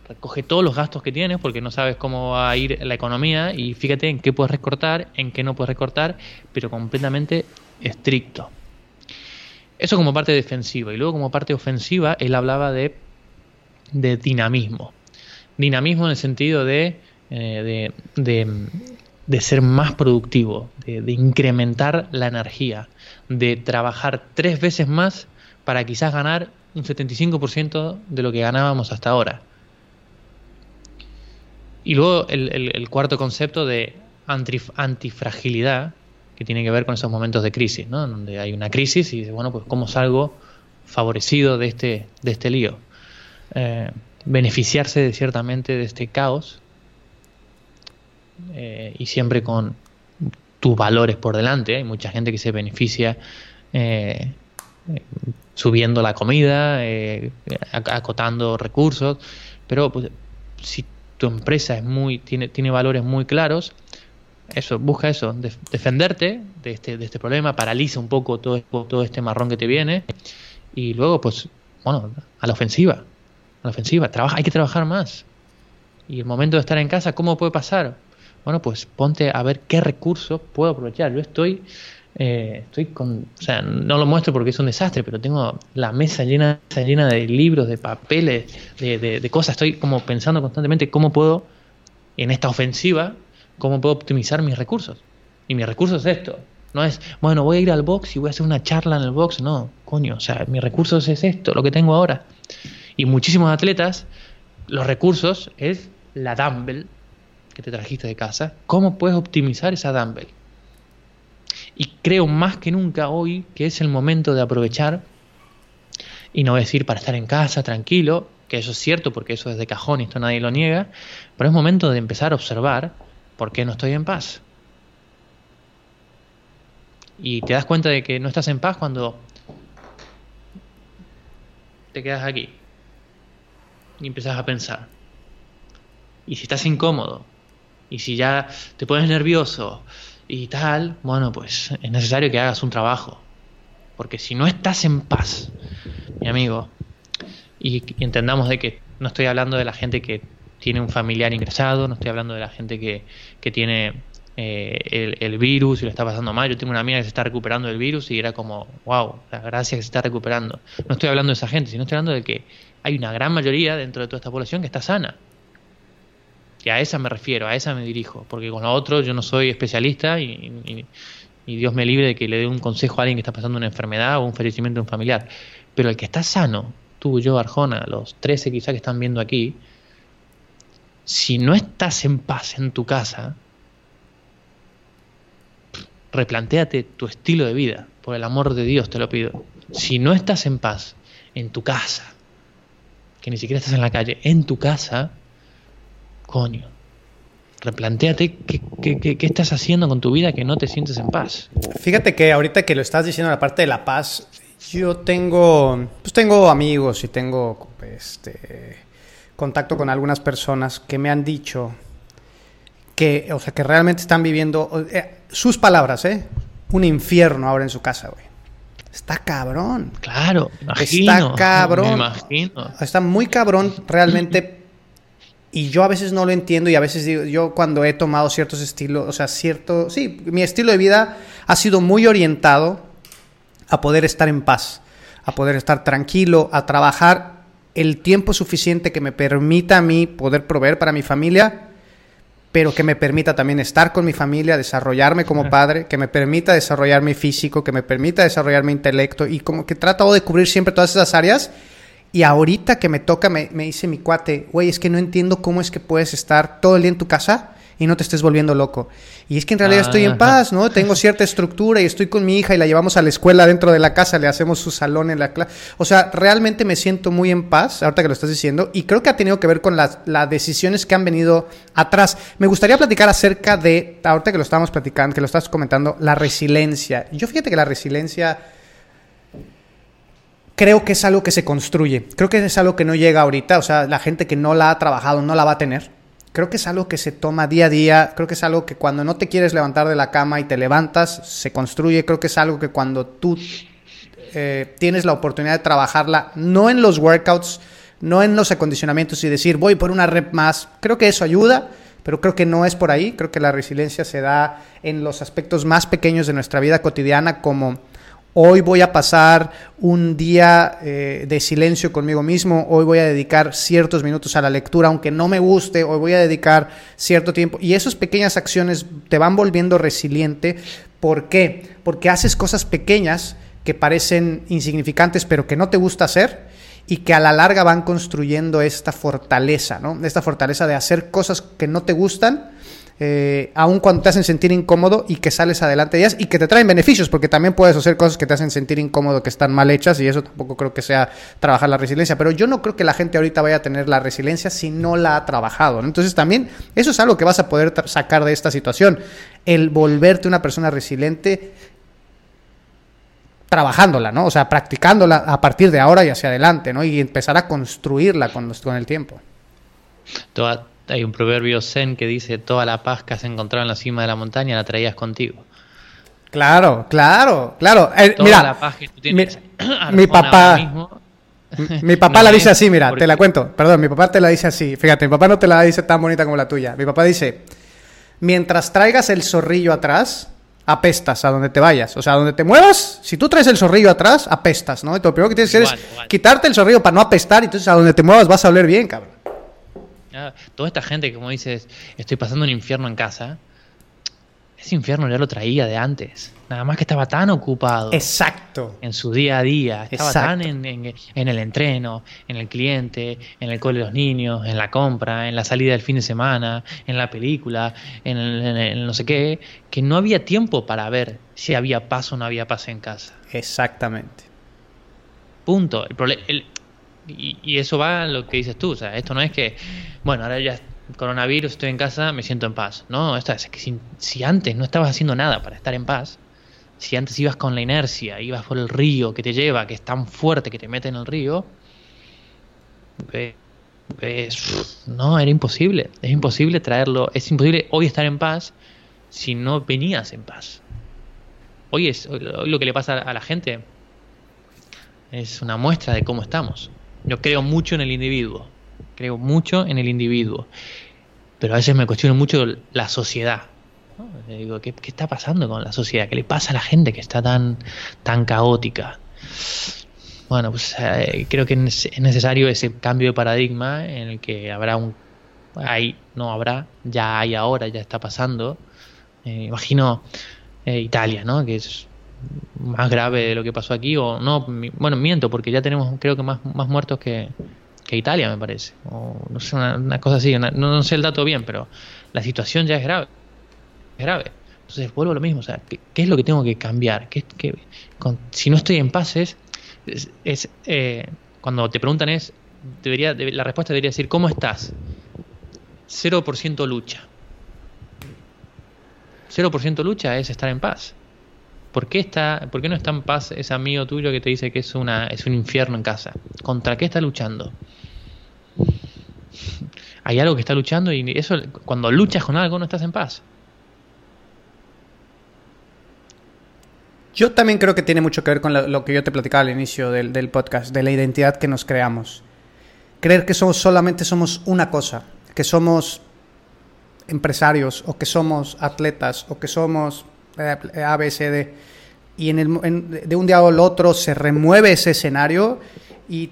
recoge todos los gastos que tienes porque no sabes cómo va a ir la economía y fíjate en qué puedes recortar, en qué no puedes recortar, pero completamente estricto. Eso como parte defensiva. Y luego como parte ofensiva, él hablaba de, de dinamismo. Dinamismo en el sentido de, eh, de, ser más productivo, de, incrementar la energía, de trabajar tres veces más para quizás ganar un 75% de lo que ganábamos hasta ahora. Y luego el, cuarto concepto de antifragilidad, que tiene que ver con esos momentos de crisis, ¿no? Donde hay una crisis y dice, bueno, pues cómo salgo favorecido de este, de este lío. Eh, beneficiarse ciertamente de este caos eh, y siempre con tus valores por delante. Hay mucha gente que se beneficia eh, subiendo la comida, acotando recursos, pero pues, si tu empresa es muy, tiene, tiene valores muy claros, eso, busca eso, defenderte de este, de este problema, paraliza un poco todo, todo este marrón que te viene y luego, pues, bueno, a la ofensiva, a la ofensiva, trabaja, hay que trabajar más. Y el momento de estar en casa, ¿cómo puede pasar? Bueno, pues ponte a ver qué recursos puedo aprovechar. Yo estoy, eh, estoy con, o sea, no lo muestro porque es un desastre, pero tengo la mesa llena, llena de libros, de papeles, de, de, de cosas. Estoy como pensando constantemente cómo puedo, en esta ofensiva, cómo puedo optimizar mis recursos. Y mis recursos es esto. No es, bueno, voy a ir al box y voy a hacer una charla en el box. No, coño, o sea, mis recursos es esto, lo que tengo ahora. Y muchísimos atletas, los recursos es la dumbbell que te trajiste de casa. ¿Cómo puedes optimizar esa dumbbell? Y creo más que nunca hoy que es el momento de aprovechar, y no decir para estar en casa tranquilo, que eso es cierto porque eso es de cajón y esto nadie lo niega, pero es momento de empezar a observar ¿Por qué no estoy en paz? Y te das cuenta de que no estás en paz cuando te quedas aquí y empiezas a pensar. Y si estás incómodo, y si ya te pones nervioso y tal, bueno, pues es necesario que hagas un trabajo. Porque si no estás en paz, mi amigo, y, entendamos de que no estoy hablando de la gente que tiene un familiar ingresado, no estoy hablando de la gente que, que tiene eh, el, virus y lo está pasando mal. Yo tengo una amiga que se está recuperando del virus y era como, wow, la gracia que se está recuperando. No estoy hablando de esa gente, sino estoy hablando de que hay una gran mayoría dentro de toda esta población que está sana. Y a esa me refiero, a esa me dirijo, porque con lo otro yo no soy especialista y, y Dios me libre de que le dé un consejo a alguien que está pasando una enfermedad o un fallecimiento de un familiar. Pero el que está sano, tú, yo, Arjona, los 13 quizá que están viendo aquí, si no estás en paz en tu casa, replantéate tu estilo de vida, por el amor de Dios te lo pido. Si no estás en paz en tu casa, que ni siquiera estás en la calle, en tu casa, coño, replantéate qué, estás haciendo con tu vida que no te sientes en paz. Fíjate que ahorita que lo estás diciendo la parte de la paz, yo tengo, pues tengo amigos y tengo, este, contacto con algunas personas que me han dicho que, o sea, que realmente están viviendo, eh, sus palabras, ¿eh? Un infierno ahora en su casa, güey. Está cabrón. Claro, Está cabrón. imagino. Está muy cabrón realmente. Y yo a veces no lo entiendo y a veces digo, yo cuando he tomado ciertos estilos, o sea, cierto, sí, mi estilo de vida ha sido muy orientado a poder estar en paz, a poder estar tranquilo, a trabajar el tiempo suficiente que me permita a mí poder proveer para mi familia, pero que me permita también estar con mi familia, desarrollarme como padre, que me permita desarrollar mi físico, que me permita desarrollar mi intelecto y como que trato de cubrir siempre todas esas áreas. Y ahorita que me toca, me, me dice mi cuate, güey, es que no entiendo cómo es que puedes estar todo el día en tu casa y no te estés volviendo loco. Y es que en realidad estoy en paz, ¿no? Tengo cierta estructura y estoy con mi hija y la llevamos a la escuela dentro de la casa, le hacemos su salón en la clase. O sea, realmente me siento muy en paz, ahorita que lo estás diciendo, y creo que ha tenido que ver con las, las decisiones que han venido atrás. Me gustaría platicar acerca de, ahorita que lo estábamos platicando, que lo estás comentando, la resiliencia. Yo fíjate que la resiliencia creo que es algo que se construye. Creo que es algo que no llega ahorita. O sea, la gente que no la ha trabajado no la va a tener creo que es algo que se toma día a día, creo que es algo que cuando no te quieres levantar de la cama y te levantas, se construye, creo que es algo que cuando tú eh, tienes la oportunidad de trabajarla, no en los workouts, no en los acondicionamientos y decir voy por una rep más. Creo que eso ayuda, pero creo que no es por ahí. Creo que la resiliencia se da en los aspectos más pequeños de nuestra vida cotidiana, como hoy voy a pasar un día eh, de silencio conmigo mismo, hoy voy a dedicar ciertos minutos a la lectura, aunque no me guste, hoy voy a dedicar cierto tiempo. Y esas pequeñas acciones te van volviendo resiliente. ¿Por qué? Porque haces cosas pequeñas que parecen insignificantes, pero que no te gusta hacer y que a la larga van construyendo esta fortaleza, ¿no? Esta fortaleza de hacer cosas que no te gustan, eh, aun cuando te hacen sentir incómodo y que sales adelante de ellas y que te traen beneficios, porque también puedes hacer cosas que te hacen sentir incómodo, que están mal hechas y eso tampoco creo que sea trabajar la resiliencia, pero yo no creo que la gente ahorita vaya a tener la resiliencia si no la ha trabajado, Entonces también eso es algo que vas a poder sacar de esta situación, el volverte una persona resiliente trabajándola, ¿no? O sea, practicándola a partir de ahora y hacia adelante, ¿no? Y empezar a construirla con, con el tiempo. Hay un proverbio zen que dice, toda la paz que has encontrado en la cima de la montaña la traías contigo. Claro, claro, claro. Eh, mira, la paz que tú tienes mi, papá... Mi papá la dice así, mira, te la cuento. Perdón, mi papá te la dice así. Fíjate, mi papá no te la dice tan bonita como la tuya. Mi papá dice, mientras traigas el zorrillo atrás, apestas a donde te vayas. O sea, donde te muevas, si tú traes el zorrillo atrás, apestas, ¿no? Lo primero que tienes que hacer es quitarte el zorrillo para no apestar, y entonces a donde te muevas vas a oler bien, cabrón. Ah, toda esta gente que, como dices, estoy pasando un infierno en casa, ese infierno ya lo traía de antes. Nada más que estaba tan ocupado. Exacto. En su día a día. Estaba tan en, el entreno, en el cliente, en el cole de los niños, en la compra, en la salida del fin de semana, en la película, en, el, no sé qué, que no había tiempo para ver si había paz o no había paz en casa. Exactamente. Punto. El, y, y, eso va a lo que dices tú. O sea, esto no es que, bueno, ahora ya coronavirus, estoy en casa, me siento en paz. No, esta es que si, antes no estabas haciendo nada para estar en paz, si antes ibas con la inercia, ibas por el río que te lleva, que es tan fuerte que te mete en el río, pues, no, era imposible. Es imposible traerlo, es imposible hoy estar en paz si no venías en paz. Hoy es lo que le pasa a la gente es una muestra de cómo estamos. Yo creo mucho en el individuo creo mucho en el individuo, pero a veces me cuestiono mucho la sociedad. Digo, ¿qué, está pasando con la sociedad? ¿Qué le pasa a la gente que está tan, tan caótica? Bueno, pues eh, creo que es necesario ese cambio de paradigma en el que habrá un... Hay, no habrá, ya hay ahora, ya está pasando. Eh, imagino eh, Italia, ¿no? Que es más grave de lo que pasó aquí, o no, bueno, miento, porque ya tenemos creo que más, más muertos que, que Italia, me parece. O no sé, una, cosa así. no, sé el dato bien, pero la situación ya es grave. Es grave. Entonces vuelvo a lo mismo. O sea, ¿qué, es lo que tengo que cambiar? ¿Qué, si no estoy en paz es, es, eh, cuando te preguntan es, debería, la respuesta debería decir, ¿cómo estás? 0% lucha. 0% lucha es estar en paz. ¿Por qué, está, ¿Por qué no está en paz ese amigo tuyo que te dice que es, una, es un infierno en casa? ¿Contra qué está luchando? Hay algo que está luchando y eso cuando luchas con algo no estás en paz. Yo también creo que tiene mucho que ver con lo, que yo te platicaba al inicio del, del, podcast, de la identidad que nos creamos. Creer que somos solamente somos una cosa, que somos empresarios o que somos atletas o que somos A, B, C, D, y en el, de un día al otro se remueve ese escenario y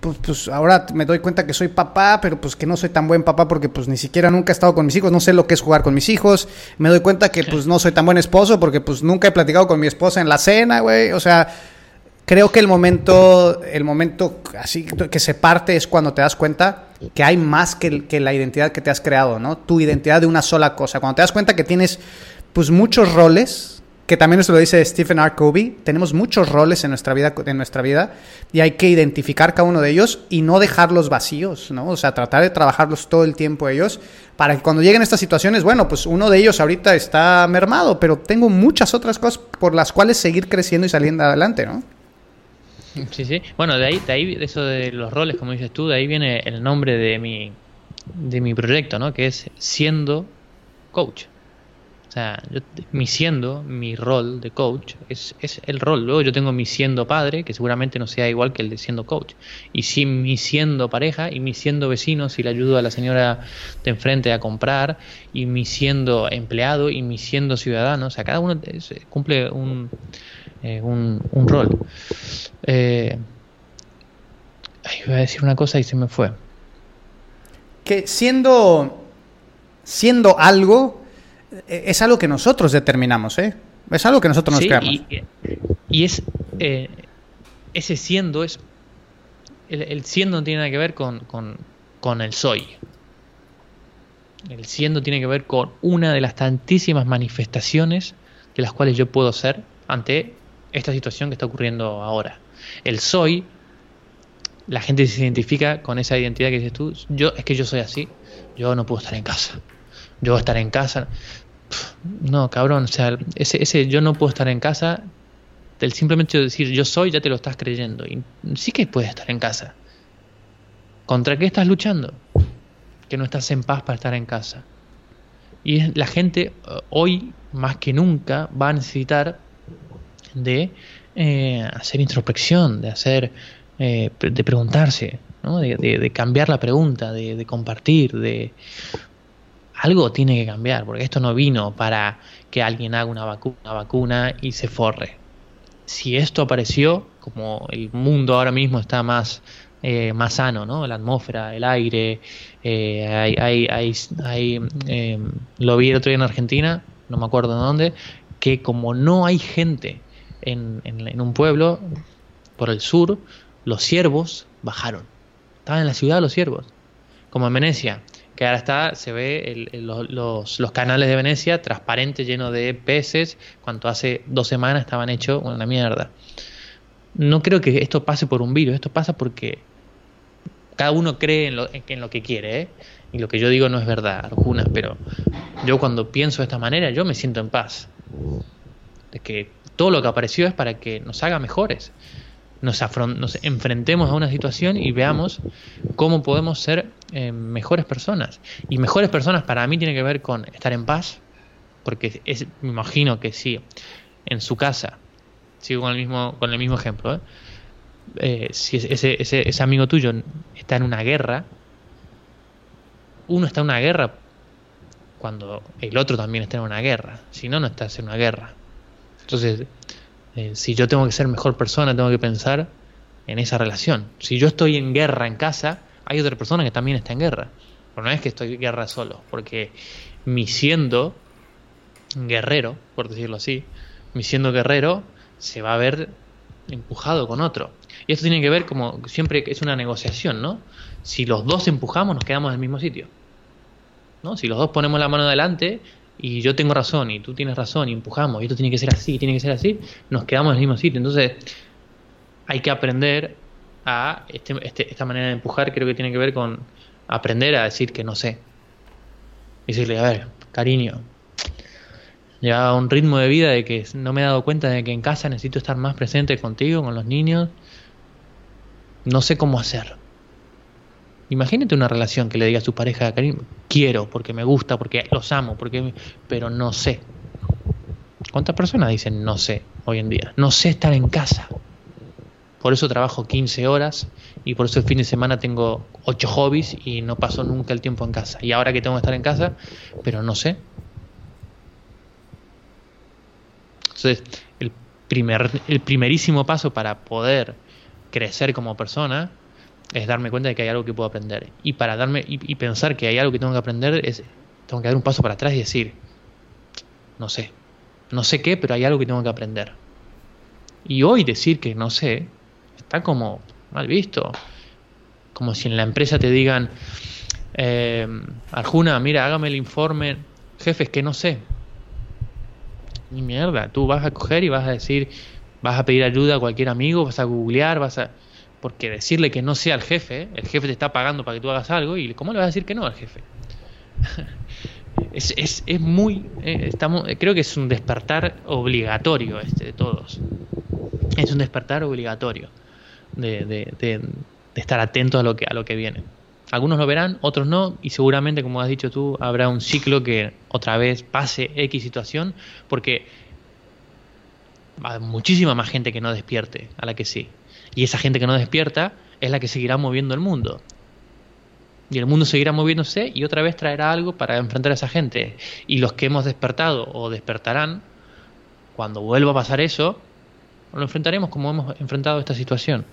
pues, pues, ahora me doy cuenta que soy papá, pero pues que no soy tan buen papá porque pues ni siquiera nunca he estado con mis hijos, no sé lo que es jugar con mis hijos, me doy cuenta que pues no soy tan buen esposo porque pues nunca he platicado con mi esposa en la cena, güey, o sea, creo que el momento, el momento así que se parte es cuando te das cuenta que hay más que, que la identidad que te has creado, ¿no? Tu identidad de una sola cosa, cuando te das cuenta que tienes pues muchos roles, que también eso lo dice Stephen R. Covey, tenemos muchos roles en nuestra vida, en nuestra vida y hay que identificar cada uno de ellos y no dejarlos vacíos, ¿no? O sea, tratar de trabajarlos todo el tiempo ellos para que cuando lleguen estas situaciones, bueno, pues uno de ellos ahorita está mermado, pero tengo muchas otras cosas por las cuales seguir creciendo y saliendo adelante, ¿no? Sí, sí. Bueno, de ahí, de ahí, eso de los roles, como dices tú, de ahí viene el nombre de mi, de mi proyecto, ¿no? Que es siendo coach O sea, yo, mi siendo, mi rol de coach, es, es, el rol. Luego yo tengo mi siendo padre, que seguramente no sea igual que el de siendo coach. Y si mi siendo pareja, y mi siendo vecino, si le ayudo a la señora de enfrente a comprar, y mi siendo empleado, y mi siendo ciudadano. O sea, cada uno cumple un, eh, un, un, rol. Eh, iba a decir una cosa y se me fue. Que siendo, siendo algo es algo que nosotros determinamos, ¿eh? Es algo que nosotros nos creamos. Y, es. Eh, ese siendo es. El, siendo no tiene nada que ver con, con, el soy. El siendo tiene que ver con una de las tantísimas manifestaciones de las cuales yo puedo ser ante esta situación que está ocurriendo ahora. El soy, la gente se identifica con esa identidad que dices tú, yo es que yo soy así, yo no puedo estar en casa. Yo estar en casa. No, cabrón, o sea, ese, ese yo no puedo estar en casa, del simplemente decir yo soy, ya te lo estás creyendo. Y sí que puedes estar en casa. ¿Contra qué estás luchando? Que no estás en paz para estar en casa. Y la gente eh, hoy, más que nunca, va a necesitar de eh, hacer introspección, de hacer, eh, de preguntarse, ¿no? de, cambiar la pregunta, de, de compartir, de algo tiene que cambiar, porque esto no vino para que alguien haga una vacuna, y se forre. Si esto apareció, como el mundo ahora mismo está más, eh, más sano, ¿no? La atmósfera, el aire, eh, hay, hay, eh, lo vi el otro día en Argentina, no me acuerdo de dónde, que como no hay gente en, en, en un pueblo, por el sur, los ciervos bajaron. Estaban en la ciudad los ciervos. Como en Venecia, que ahora está, se ve los, los, canales de Venecia transparentes, llenos de peces, cuando hace dos semanas estaban hechos una mierda. No creo que esto pase por un virus, esto pasa porque cada uno cree en lo, en lo que quiere, ¿eh? y lo que yo digo no es verdad, algunas, pero yo cuando pienso de esta manera, yo me siento en paz. De que todo lo que apareció es para que nos haga mejores nos, nos enfrentemos a una situación y veamos cómo podemos ser mejores personas. Y mejores personas para mí tiene que ver con estar en paz, porque me imagino que si en su casa, sigo con el mismo, con el mismo ejemplo, ¿eh? Eh, si ese, ese, ese amigo tuyo está en una guerra, uno está en una guerra cuando el otro también está en una guerra, si no, no estás en una guerra. Entonces, eh, si yo tengo que ser mejor persona, tengo que pensar en esa relación. Si yo estoy en guerra en casa, hay otra persona que también está en guerra. Pero no es que estoy en guerra solo, porque mi siendo guerrero, por decirlo así, mi siendo guerrero se va a ver empujado con otro. Y esto tiene que ver como siempre es una negociación, ¿no? Si los dos empujamos, nos quedamos en el mismo sitio. ¿no? Si los dos ponemos la mano adelante, y yo tengo razón y tú tienes razón y empujamos y esto tiene que ser así, tiene que ser así, nos quedamos en el mismo sitio. Entonces hay que aprender a este, este, esta manera de empujar, creo que tiene que ver con aprender a decir que no sé. Decirle, a ver, cariño, lleva un ritmo de vida de que no me he dado cuenta de que en casa necesito estar más presente contigo, con los niños. No sé cómo hacer. Imagínate una relación que le diga a su pareja, Karim, quiero, porque me gusta, porque los amo, porque pero no sé. ¿Cuántas personas dicen no sé hoy en día? No sé estar en casa. Por eso trabajo 15 horas y por eso el fin de semana tengo 8 hobbies y no paso nunca el tiempo en casa. Y ahora que tengo que estar en casa, pero no sé. Entonces, el, primer, el primerísimo paso para poder crecer como persona es darme cuenta de que hay algo que puedo aprender. Y para darme y, pensar que hay algo que tengo que aprender es tengo que dar un paso para atrás y decir, no sé, no sé qué, pero hay algo que tengo que aprender. Y hoy decir que no sé está como mal visto. Como si en la empresa te digan, eh, Arjuna, mira, hágame el informe, jefe, es que no sé. Ni mierda, tú vas a coger y vas a decir, vas a pedir ayuda a cualquier amigo, vas a googlear, vas a porque decirle que no sea el jefe, el jefe te está pagando para que tú hagas algo, y ¿cómo le vas a decir que no al jefe? es, es, es, muy. Eh, estamos, creo que es un despertar obligatorio este de todos. Es un despertar obligatorio de, estar atento a lo que, a lo que viene. Algunos lo verán, otros no, y seguramente, como has dicho tú, habrá un ciclo que otra vez pase X situación, porque hay muchísima más gente que no despierte, a la que sí. Y esa gente que no despierta es la que seguirá moviendo el mundo. Y el mundo seguirá moviéndose y otra vez traerá algo para enfrentar a esa gente. Y los que hemos despertado o despertarán, cuando vuelva a pasar eso, lo enfrentaremos como hemos enfrentado esta situación.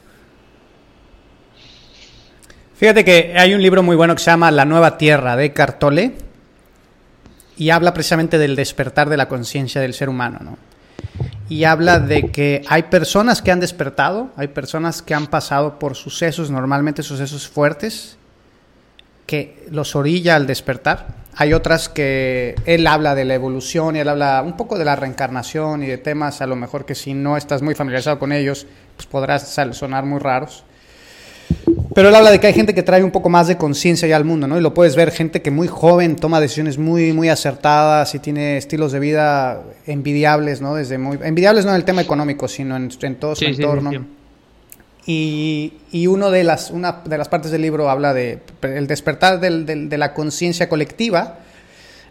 Fíjate que hay un libro muy bueno que se llama La Nueva Tierra de Cartole y habla precisamente del despertar de la conciencia del ser humano, ¿no? Y habla de que hay personas que han despertado, hay personas que han pasado por sucesos, normalmente sucesos fuertes, que los orilla al despertar. Hay otras que él habla de la evolución y él habla un poco de la reencarnación y de temas a lo mejor que si no estás muy familiarizado con ellos, pues podrás sonar muy raros. Pero él habla de que hay gente que trae un poco más de conciencia ya al mundo, ¿no? Y lo puedes ver, gente que muy joven toma decisiones muy, muy acertadas y tiene estilos de vida envidiables, ¿no? Desde muy... Envidiables no en el tema económico, sino en, todo su entorno. y, y uno de las, una de las partes del libro habla de el despertar del, de la conciencia colectiva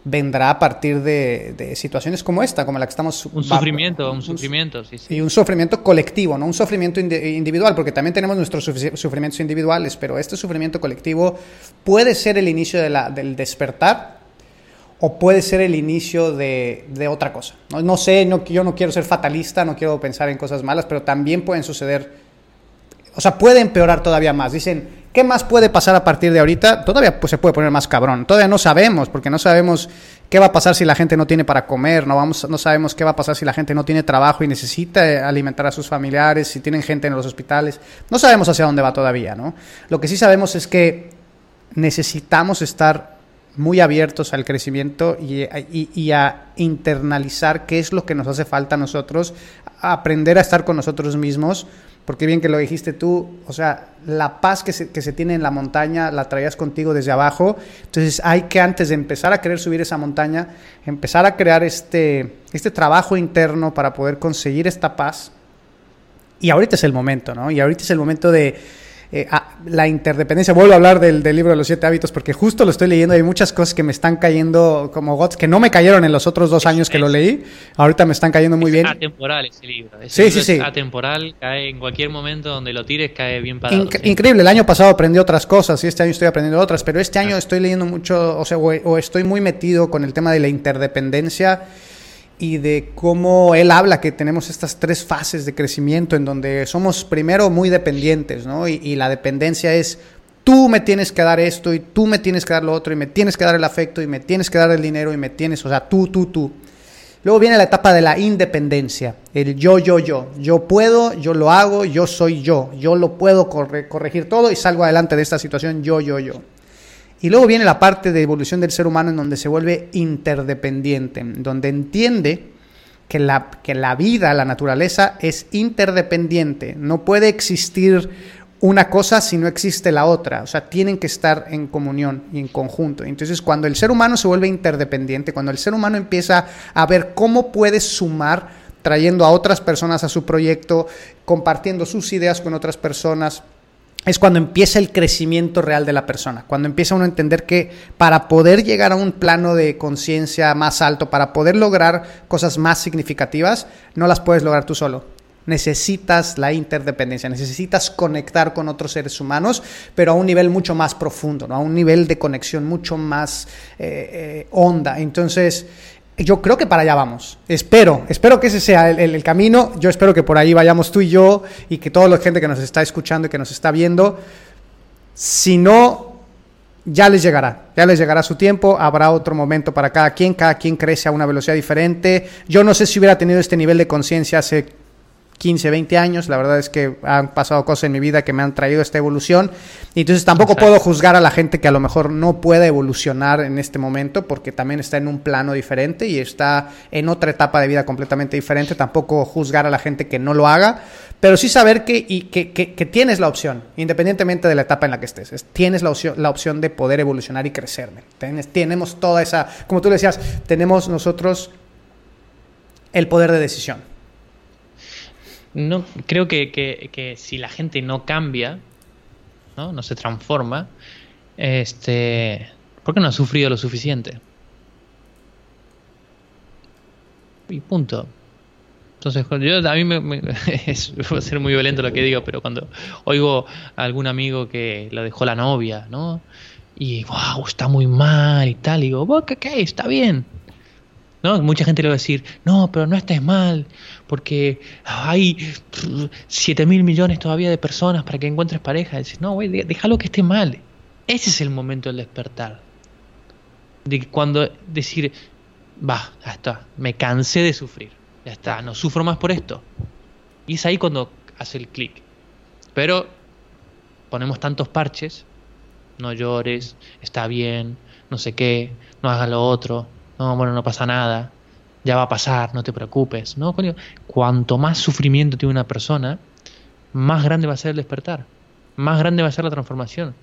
vendrá a partir de, situaciones como esta, como la que estamos... Un sufrimiento, un, sufrimiento, sí, sí. Y un sufrimiento colectivo, no un sufrimiento individual, porque también tenemos nuestros sufrimientos individuales, pero este sufrimiento colectivo puede ser el inicio de la, del despertar o puede ser el inicio de, de otra cosa. No, no sé, no, yo no quiero ser fatalista, no quiero pensar en cosas malas, pero también pueden suceder, o sea, puede empeorar todavía más. Dicen, ¿Qué más puede pasar a partir de ahorita? Todavía pues, se puede poner más cabrón. Todavía no sabemos, porque no sabemos qué va a pasar si la gente no tiene para comer, no, vamos, no sabemos qué va a pasar si la gente no tiene trabajo y necesita eh, alimentar a sus familiares, si tienen gente en los hospitales. No sabemos hacia dónde va todavía, ¿no? Lo que sí sabemos es que necesitamos estar muy abiertos al crecimiento y, a internalizar qué es lo que nos hace falta a nosotros, aprender a estar con nosotros mismos porque bien que lo dijiste tú, o sea, la paz que se, que se, tiene en la montaña la traías contigo desde abajo. Entonces hay que antes de empezar a querer subir esa montaña, empezar a crear este, este trabajo interno para poder conseguir esta paz. Y ahorita es el momento, ¿no? Y ahorita es el momento de eh, ah, la interdependencia. Vuelvo a hablar del, libro de los siete hábitos porque justo lo estoy leyendo. Hay muchas cosas que me están cayendo como gots que no me cayeron en los otros dos años que lo leí. Ahorita me están cayendo muy bien. Es atemporal ese libro. sí, sí, sí. Es atemporal, cae en cualquier momento donde lo tires, cae bien para Increíble. El año pasado aprendí otras cosas y este año estoy aprendiendo otras, pero este año ah. estoy leyendo mucho, o sea, o estoy muy metido con el tema de la interdependencia y de cómo él habla que tenemos estas tres fases de crecimiento en donde somos primero muy dependientes, ¿no? Y, la dependencia es tú me tienes que dar esto y tú me tienes que dar lo otro y me tienes que dar el afecto y me tienes que dar el dinero y me tienes, o sea, tú, tú, tú. Luego viene la etapa de la independencia, el yo, yo, yo. Yo puedo, yo lo hago, yo soy yo. Yo lo puedo corregir todo y salgo adelante de esta situación yo, yo, yo. Y luego viene la parte de evolución del ser humano en donde se vuelve interdependiente, donde entiende que la, que la vida, la naturaleza es interdependiente. No puede existir una cosa si no existe la otra. O sea, tienen que estar en comunión y en conjunto. Entonces, cuando el ser humano se vuelve interdependiente, cuando el ser humano empieza a ver cómo puede sumar trayendo a otras personas a su proyecto, compartiendo sus ideas con otras personas, es cuando empieza el crecimiento real de la persona, cuando empieza uno a entender que para poder llegar a un plano de conciencia más alto, para poder lograr cosas más significativas, no las puedes lograr tú solo. Necesitas la interdependencia, necesitas conectar con otros seres humanos, pero a un nivel mucho más profundo, ¿no? a un nivel de conexión mucho más eh, eh, honda. Entonces, yo creo que para allá vamos. Espero, espero que ese sea el, camino. Yo espero que por ahí vayamos tú y yo y que toda la gente que nos está escuchando y que nos está viendo. Si no, ya les llegará. Ya les llegará su tiempo. Habrá otro momento para cada quien. Cada quien crece a una velocidad diferente. Yo no sé si hubiera tenido este nivel de conciencia hace 15, 20 años. La verdad es que han pasado cosas en mi vida que me han traído esta evolución. Y entonces tampoco puedo juzgar a la gente que a lo mejor no puede evolucionar en este momento porque también está en un plano diferente y está en otra etapa de vida completamente diferente. Tampoco juzgar a la gente que no lo haga, pero sí saber que, y que, que, tienes la opción, independientemente de la etapa en la que estés. tienes la opción, la opción de poder evolucionar y crecer. tenemos toda esa, como tú decías, tenemos nosotros el poder de decisión no creo que, que, si la gente no cambia, ¿no? no se transforma, este, porque no has sufrido lo suficiente. Y punto. Entonces, yo a mí me, es, va a ser muy violento lo que digo, pero cuando oigo a algún amigo que lo dejó la novia, ¿no? Y wow, está muy mal y tal, digo, ¿qué, qué? Está bien. ¿No? Mucha gente le va a decir, no, pero no estés mal, porque hay 7 mil millones todavía de personas para que encuentres pareja. Dices, no, güey, déjalo que esté mal. Ese es el momento del despertar. De cuando decir, va, ya está, me cansé de sufrir ya está, no sufro más por esto. Y es ahí cuando hace el clic. Pero ponemos tantos parches, no llores, está bien, no sé qué, no hagas lo otro, no, bueno, no pasa nada, ya va a pasar, no te preocupes, ¿no? Cuanto más sufrimiento tiene una persona, más grande va a ser el despertar, más grande va a ser la transformación.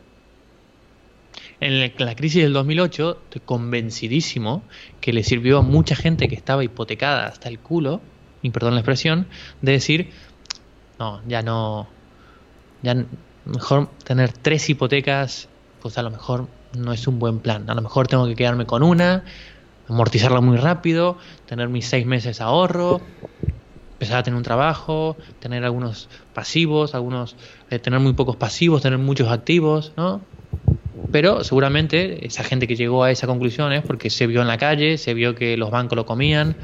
En la crisis del 2008, estoy convencidísimo que le sirvió a mucha gente que estaba hipotecada hasta el culo, y perdón la expresión, de decir, no, ya no, ya mejor tener tres hipotecas, pues a lo mejor no es un buen plan. A lo mejor tengo que quedarme con una, amortizarla muy rápido, tener mis seis meses ahorro, empezar a tener un trabajo, tener algunos pasivos, algunos, eh, tener muy pocos pasivos, tener muchos activos, ¿no? Pero seguramente esa gente que llegó a esa conclusión es porque se vio en la calle, se vio que los bancos lo comían.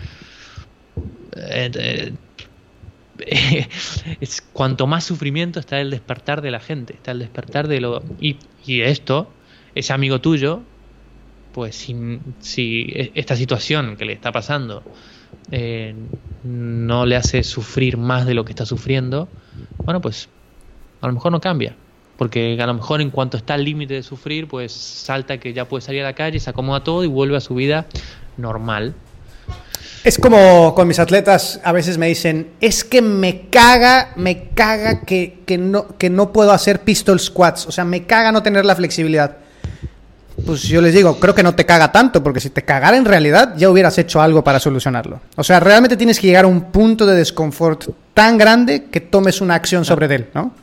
Eh, eh, es, cuanto más sufrimiento está el despertar de la gente, está el despertar de lo... Y, esto, ese amigo tuyo, pues si, e, esta situación que le está pasando eh, no le hace sufrir más de lo que está sufriendo, bueno, pues a lo mejor no cambia porque a lo mejor en cuanto está al límite de sufrir, pues salta que ya puede salir a la calle, se acomoda todo y vuelve a su vida normal. Es como con mis atletas, a veces me dicen, es que me caga, me caga que, no, que no puedo hacer pistol squats, o sea, me caga no tener la flexibilidad. Pues yo les digo, creo que no te caga tanto, porque si te cagara en realidad ya hubieras hecho algo para solucionarlo. O sea, realmente tienes que llegar a un punto de desconfort tan grande que tomes una acción sobre él, ¿no?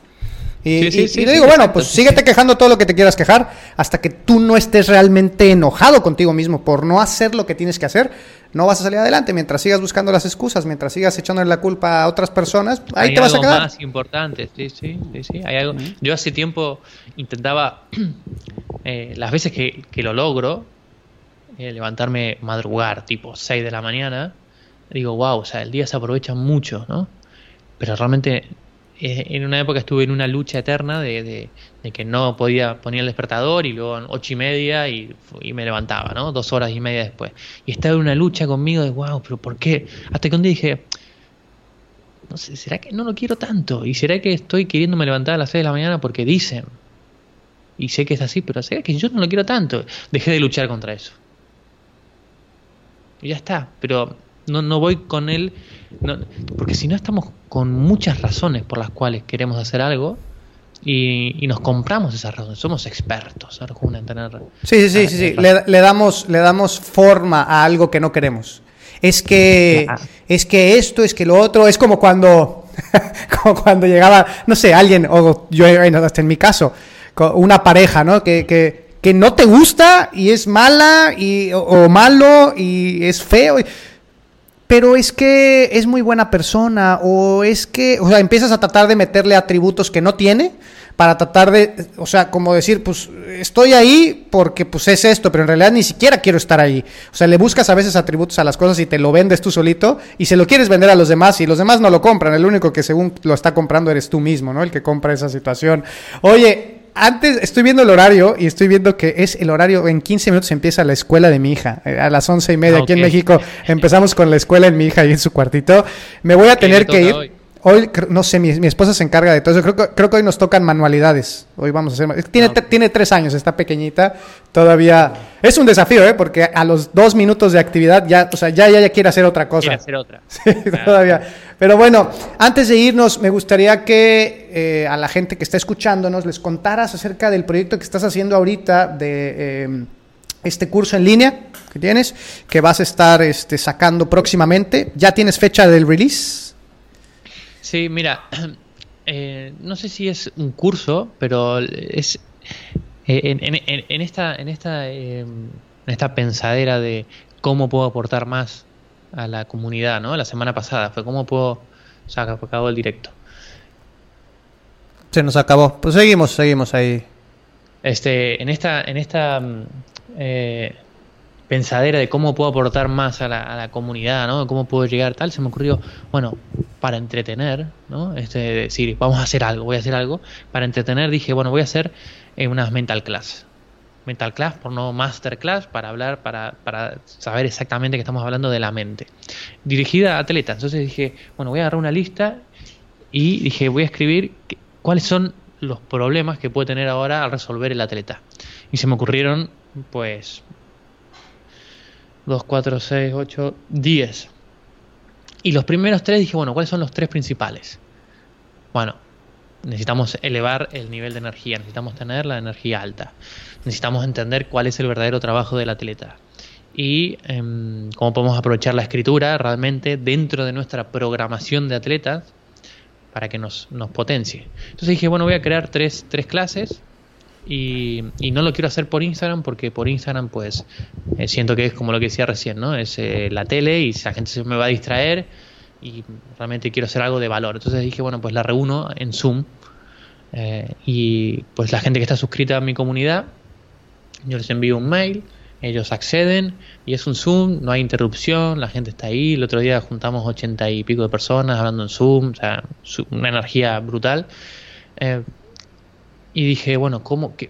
Y, le digo, bueno, pues síguete quejando todo lo que te quieras quejar hasta que tú no estés realmente enojado contigo mismo por no hacer lo que tienes que hacer. No vas a salir adelante mientras sigas buscando las excusas, mientras sigas echándole la culpa a otras personas. Ahí te vas a quedar. más importante, sí, sí, sí. Hay algo. Yo hace tiempo intentaba, eh, las veces que, lo logro, eh, levantarme, madrugar, tipo 6 de la mañana, digo, wow, o sea, el día se aprovecha mucho, ¿no? Pero realmente en una época estuve en una lucha eterna de, que no podía poner el despertador y luego ocho y media y, me levantaba, ¿no? Dos horas y media después. Y estaba en una lucha conmigo de, wow, pero ¿por qué? Hasta que un día dije, no sé, ¿será que no lo quiero tanto? ¿Y será que estoy queriéndome levantar a las seis de la mañana porque dicen? Y sé que es así, pero ¿será que yo no lo quiero tanto? Dejé de luchar contra eso. Y ya está, pero no, no voy con él, porque si no estamos con muchas razones por las cuales queremos hacer algo y, nos compramos esas razones, somos expertos, Arjuna, en tener... Sí, sí, sí, sí, Le, damos, le damos forma a algo que no queremos. Es que, es que esto, es que lo otro, es como cuando, como cuando llegaba, no sé, alguien, o yo hasta en mi caso, una pareja, ¿no? Que, que, que no te gusta y es mala y, o, malo y es feo pero es que es muy buena persona o es que, o sea, empiezas a tratar de meterle atributos que no tiene para tratar de, o sea, como decir, pues estoy ahí porque pues es esto, pero en realidad ni siquiera quiero estar ahí. O sea, le buscas a veces atributos a las cosas y te lo vendes tú solito y se lo quieres vender a los demás y los demás no lo compran. El único que según lo está comprando eres tú mismo, ¿no? El que compra esa situación. Oye, antes estoy viendo el horario y estoy viendo que es el horario, en 15 minutos empieza la escuela de mi hija, eh, a las once y media aquí en México empezamos con la escuela en mi hija ahí en su cuartito. Me voy a tener que ir. Hoy, no sé, mi, esposa se encarga de todo eso. Creo, creo, que hoy nos tocan manualidades. Hoy vamos a hacer. Tiene, ah, tiene tres años, está pequeñita. Todavía. Es un desafío, ¿eh? Porque a los dos minutos de actividad ya, o sea, ya, ya, quiere hacer otra cosa. Quiere hacer otra. Sí, todavía. Pero bueno, antes de irnos, me gustaría que eh, a la gente que está escuchándonos les contaras acerca del proyecto que estás haciendo ahorita de. Em, este curso en línea que tienes, que vas a estar este, sacando próximamente. ¿Ya tienes fecha del release? Sí, mira, eh, no sé si es un curso, pero es, en, en, esta, en, esta, em, en esta pensadera de cómo puedo aportar más a la comunidad, ¿no? La semana pasada fue cómo puedo sacar acabó el directo. Se nos acabó. Pues seguimos, seguimos ahí. Este, en esta, en esta mm, eh, pensadera de cómo puedo aportar más a la, comunidad, ¿no? Cómo puedo llegar tal, se me ocurrió, bueno, para entretener, ¿no? Este, decir, vamos a hacer algo, voy a hacer algo. Para entretener dije, bueno, voy a hacer eh, unas mental class. Mental class, por no masterclass, para hablar, para, para saber exactamente que estamos hablando de la mente. Dirigida a atletas. Entonces dije, bueno, voy a agarrar una lista y dije, voy a escribir cuáles son los problemas que puede tener ahora al resolver el atleta. Y se me ocurrieron, pues, 2, 4, 6, 8, 10. Y los primeros tres dije, bueno, ¿cuáles son los tres principales? Bueno, necesitamos elevar el nivel de energía, necesitamos tener la energía alta, necesitamos entender cuál es el verdadero trabajo del atleta y em, cómo podemos aprovechar la escritura realmente dentro de nuestra programación de atletas para que nos, nos potencie. Entonces dije, bueno, voy a crear tres, tres clases y, no lo quiero hacer por Instagram porque por Instagram pues eh, siento que es como lo que decía recién, ¿no? Es eh, la tele y la gente se me va a distraer y realmente quiero hacer algo de valor. Entonces dije, bueno, pues la reúno en Zoom eh, y pues la gente que está suscrita a mi comunidad, yo les envío un mail, ellos acceden y es un Zoom, no hay interrupción, la gente está ahí. El otro día juntamos ochenta y pico de personas hablando en Zoom, o sea, una energía brutal. Y dije, bueno, ¿cómo que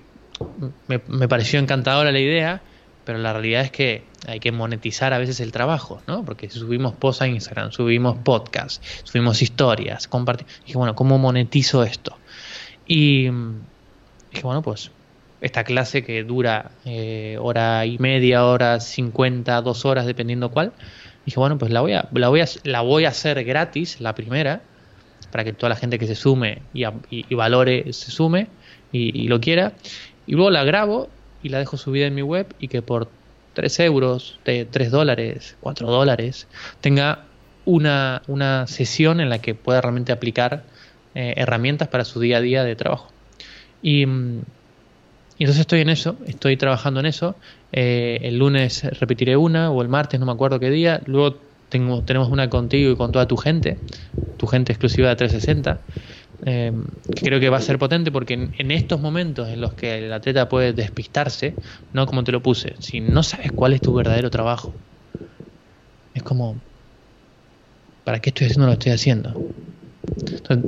me, pareció encantadora la idea, pero la realidad es que hay que monetizar a veces el trabajo, ¿no? Porque si subimos posts a Instagram, subimos podcasts, subimos historias, compartimos. Dije, bueno, ¿cómo monetizo esto? Y dije, bueno, pues esta clase que dura eh, hora y media, hora cincuenta, dos horas, dependiendo cuál. Dije, bueno, pues la voy a, la voy a, la voy a hacer gratis, la primera, para que toda la gente que se sume y, y valore se sume y, lo quiera. Y luego la grabo y la dejo subida en mi web y que por 3 euros, 3 dólares, 4 dólares, tenga una, una sesión en la que pueda realmente aplicar eh, herramientas para su día a día de trabajo. Y, y, entonces estoy en eso, estoy trabajando en eso. Eh, el lunes repetiré una o el martes, no me acuerdo qué día. Luego tengo, tenemos una contigo y con toda tu gente, tu gente exclusiva de 360. Eh, creo que va a ser potente porque en, estos momentos en los que el atleta puede despistarse, no como te lo puse, si no sabes cuál es tu verdadero trabajo, es como, ¿para qué estoy haciendo lo estoy haciendo?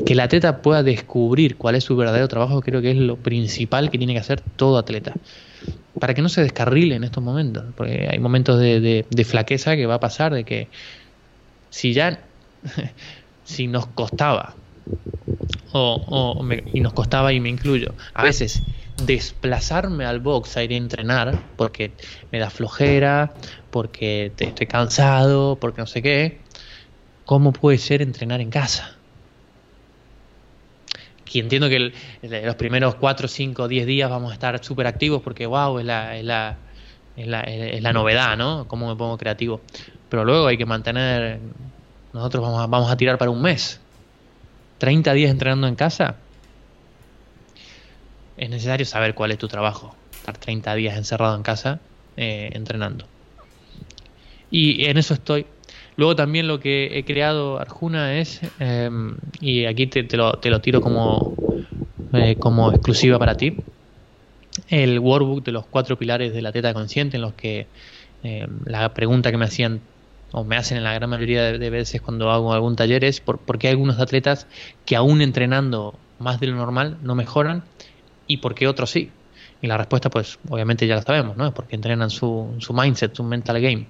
que el atleta pueda descubrir cuál es su verdadero trabajo, creo que es lo principal que tiene que hacer todo atleta. Para que no se descarrile en estos momentos, porque hay momentos de, de flaqueza que va a pasar, de que si ya, si nos costaba o, y nos costaba, y me incluyo, a veces desplazarme al box a ir a entrenar porque me da flojera, porque estoy cansado, porque no sé qué, ¿cómo puede ser entrenar en casa? Y entiendo que los primeros 4, 5, 10 días vamos a estar súper activos porque, wow, es la, es, la, es, la, es la novedad, ¿no? ¿Cómo me pongo creativo? Pero luego hay que mantener, nosotros vamos a, vamos a tirar para un mes 30 días entrenando en casa, es necesario saber cuál es tu trabajo. Estar 30 días encerrado en casa eh, entrenando. Y en eso estoy. Luego también lo que he creado Arjuna es, em, y aquí te, lo, tiro como, eh, como exclusiva para ti, el workbook de los cuatro pilares de la teta consciente en los que em, la pregunta que me hacían o me hacen en la gran mayoría de, veces cuando hago algún taller es por, qué hay algunos atletas que aún entrenando más de lo normal no mejoran y por qué otros sí. Y la respuesta, pues, obviamente ya la sabemos, ¿no? Es porque entrenan su, su mindset, su mental game.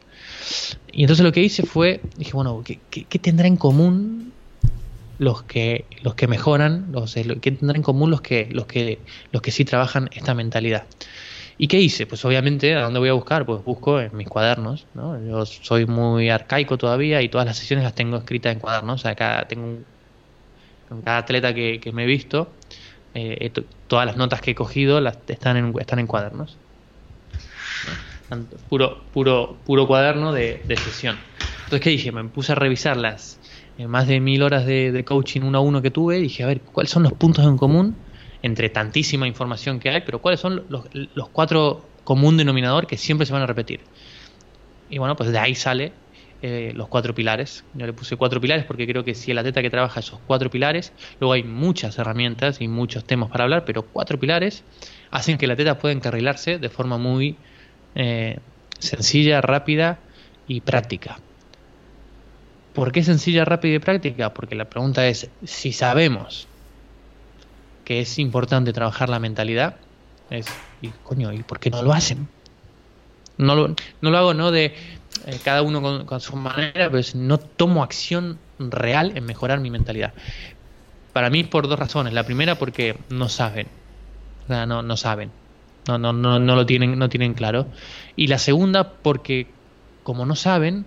Y entonces lo que hice fue, dije, bueno, ¿qué, qué, tendrá en común los que, los que mejoran? Los, ¿Qué tendrán en común los que, los, que, los que sí trabajan esta mentalidad? ¿Y qué hice? Pues obviamente, ¿a dónde voy a buscar? Pues busco en mis cuadernos, ¿no? Yo soy muy arcaico todavía y todas las sesiones las tengo escritas en cuadernos. O sea, cada, tengo con cada atleta que, me he visto, eh, todas las notas que he cogido las, están, en, están en cuadernos. Puro, puro, puro cuaderno de, sesión. Entonces, ¿qué dije? Me puse a revisar las eh, más de mil horas de, de, coaching uno a uno que tuve dije, a ver, ¿cuáles son los puntos en común entre tantísima información que hay, pero cuáles son los, cuatro común denominador que siempre se van a repetir. Y bueno, pues de ahí sale eh, los cuatro pilares. Yo le puse cuatro pilares porque creo que si el atleta que trabaja esos cuatro pilares, luego hay muchas herramientas y muchos temas para hablar, pero cuatro pilares hacen que el atleta pueda encarrilarse de forma muy eh, sencilla, rápida y práctica. ¿Por qué sencilla, rápida y práctica? Porque la pregunta es, si sabemos que es importante trabajar la mentalidad, es, y coño, ¿y por qué no lo hacen? No lo, no lo hago no de eh, cada uno con, su manera, pero no tomo acción real en mejorar mi mentalidad. Para mí por dos razones. La primera porque no saben. no, no saben. No, no, no, no lo tienen, no tienen claro. Y la segunda porque como no saben,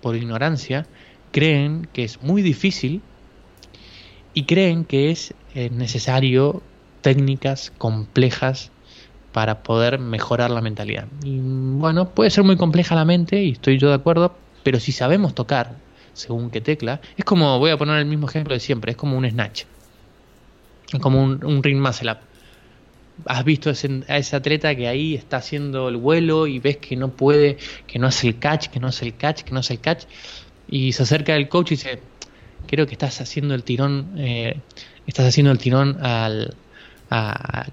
por ignorancia, creen que es muy difícil y creen que es eh, necesario técnicas complejas para poder mejorar la mentalidad. Y bueno, puede ser muy compleja la mente, y estoy yo de acuerdo, pero si sabemos tocar según qué tecla, es como, voy a poner el mismo ejemplo de siempre, es como un snatch, es como un, un ring muscle up. Has visto a ese atleta que ahí está haciendo el vuelo y ves que no puede, que no hace el catch, que no hace el catch, que no hace el catch, y se acerca el coach y dice, creo que estás haciendo el tirón, eh, estás haciendo el tirón al,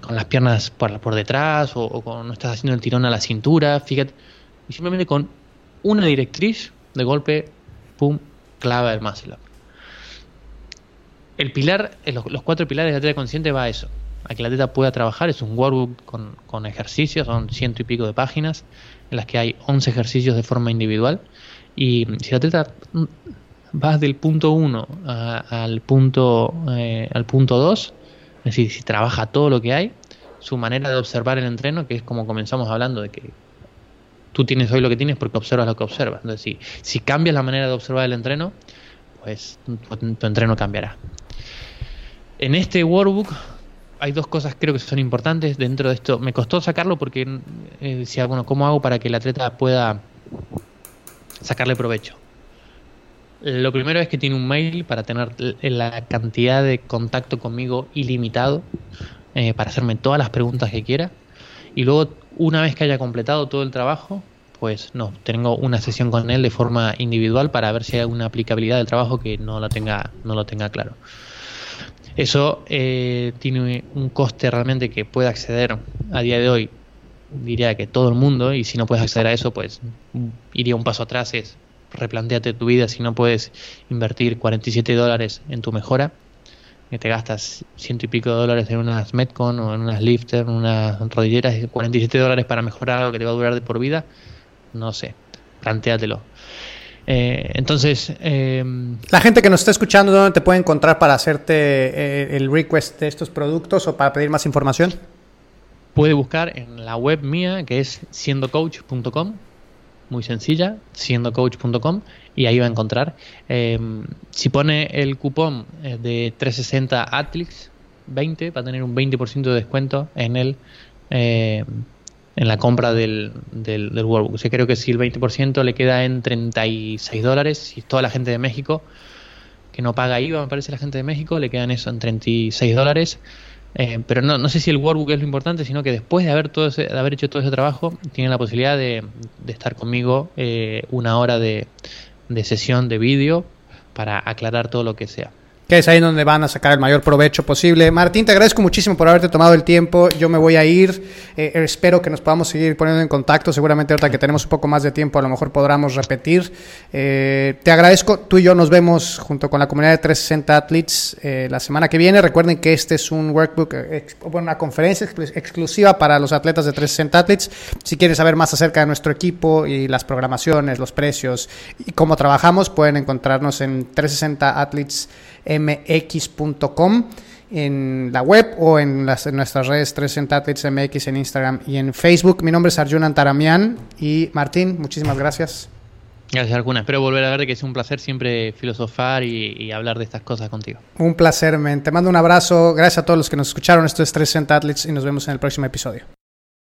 con las piernas por, por detrás o, no estás haciendo el tirón a la cintura, fíjate. Y simplemente con una directriz de golpe, pum, clava el muscle up. El pilar, eh, los, cuatro pilares de atleta consciente va a eso, a que el atleta pueda trabajar, es un workbook con, con ejercicios, son ciento y pico de páginas, en las que hay 11 ejercicios de forma individual. Y si el atleta va del punto 1 al punto eh, al punto 2, es decir, si trabaja todo lo que hay, su manera de observar el entreno, que es como comenzamos hablando de que tú tienes hoy lo que tienes porque observas lo que observas. Entonces, si, si cambias la manera de observar el entreno, pues tu, entreno cambiará. En este workbook hay dos cosas creo que son importantes dentro de esto. Me costó sacarlo porque eh, decía, bueno, ¿cómo hago para que el atleta pueda sacarle provecho? Lo primero es que tiene un mail para tener la cantidad de contacto conmigo ilimitado, eh, para hacerme todas las preguntas que quiera. Y luego, una vez que haya completado todo el trabajo, pues no, tengo una sesión con él de forma individual para ver si hay alguna aplicabilidad del trabajo que no lo tenga, no lo tenga claro. Eso eh, tiene un coste realmente que puede acceder a día de hoy, diría que todo el mundo, y si no puedes acceder a eso, pues iría un paso atrás, es replanteate tu vida si no puedes invertir 47 dólares en tu mejora, que te gastas ciento y pico de dólares en unas Metcon o en unas Lifter, en unas rodilleras, 47 dólares para mejorar algo que te va a durar de por vida, no sé, planteatelo. Eh, entonces, eh, la gente que nos está escuchando, ¿dónde te puede encontrar para hacerte eh, el request de estos productos o para pedir más información? Puede buscar en la web mía que es siendocoach.com muy sencilla, siendocoach.com, y ahí va a encontrar. Eh, si pone el cupón eh, de 360 Atlix 20, va a tener un 20% de descuento en el eh, en la compra del, del, Workbook. O creo que si el 20% le queda en 36 dólares, si toda la gente de México que no paga IVA, me parece la gente de México, le quedan eso en 36 dólares. Eh, pero no, no sé si el workbook es lo importante, sino que después de haber, todo de haber hecho todo ese trabajo, tienen la posibilidad de, estar conmigo eh, una hora de, de sesión de vídeo para aclarar todo lo que sea que es ahí donde van a sacar el mayor provecho posible. Martín, te agradezco muchísimo por haberte tomado el tiempo. Yo me voy a ir. Eh, espero que nos podamos seguir poniendo en contacto. Seguramente ahorita que tenemos un poco más de tiempo, a lo mejor podamos repetir. Eh, te agradezco. Tú y yo nos vemos junto con la comunidad de 360 Athletes eh, la semana que viene. Recuerden que este es un workbook, una conferencia exclusiva para los atletas de 360 Athletes. Si quieren saber más acerca de nuestro equipo y las programaciones, los precios y cómo trabajamos, pueden encontrarnos en 360 Athletes mx.com en la web o en, las, nuestras redes 360 Athletes MX en Instagram y en Facebook. Mi nombre es Arjun Antaramian y Martín, muchísimas gracias. Gracias, Alguna. Espero volver a verte, que es un placer siempre filosofar y, hablar de estas cosas contigo. Un placer, men. Te mando un abrazo. Gracias a todos los que nos escucharon. Esto es 360 Athletes y nos vemos en el próximo episodio.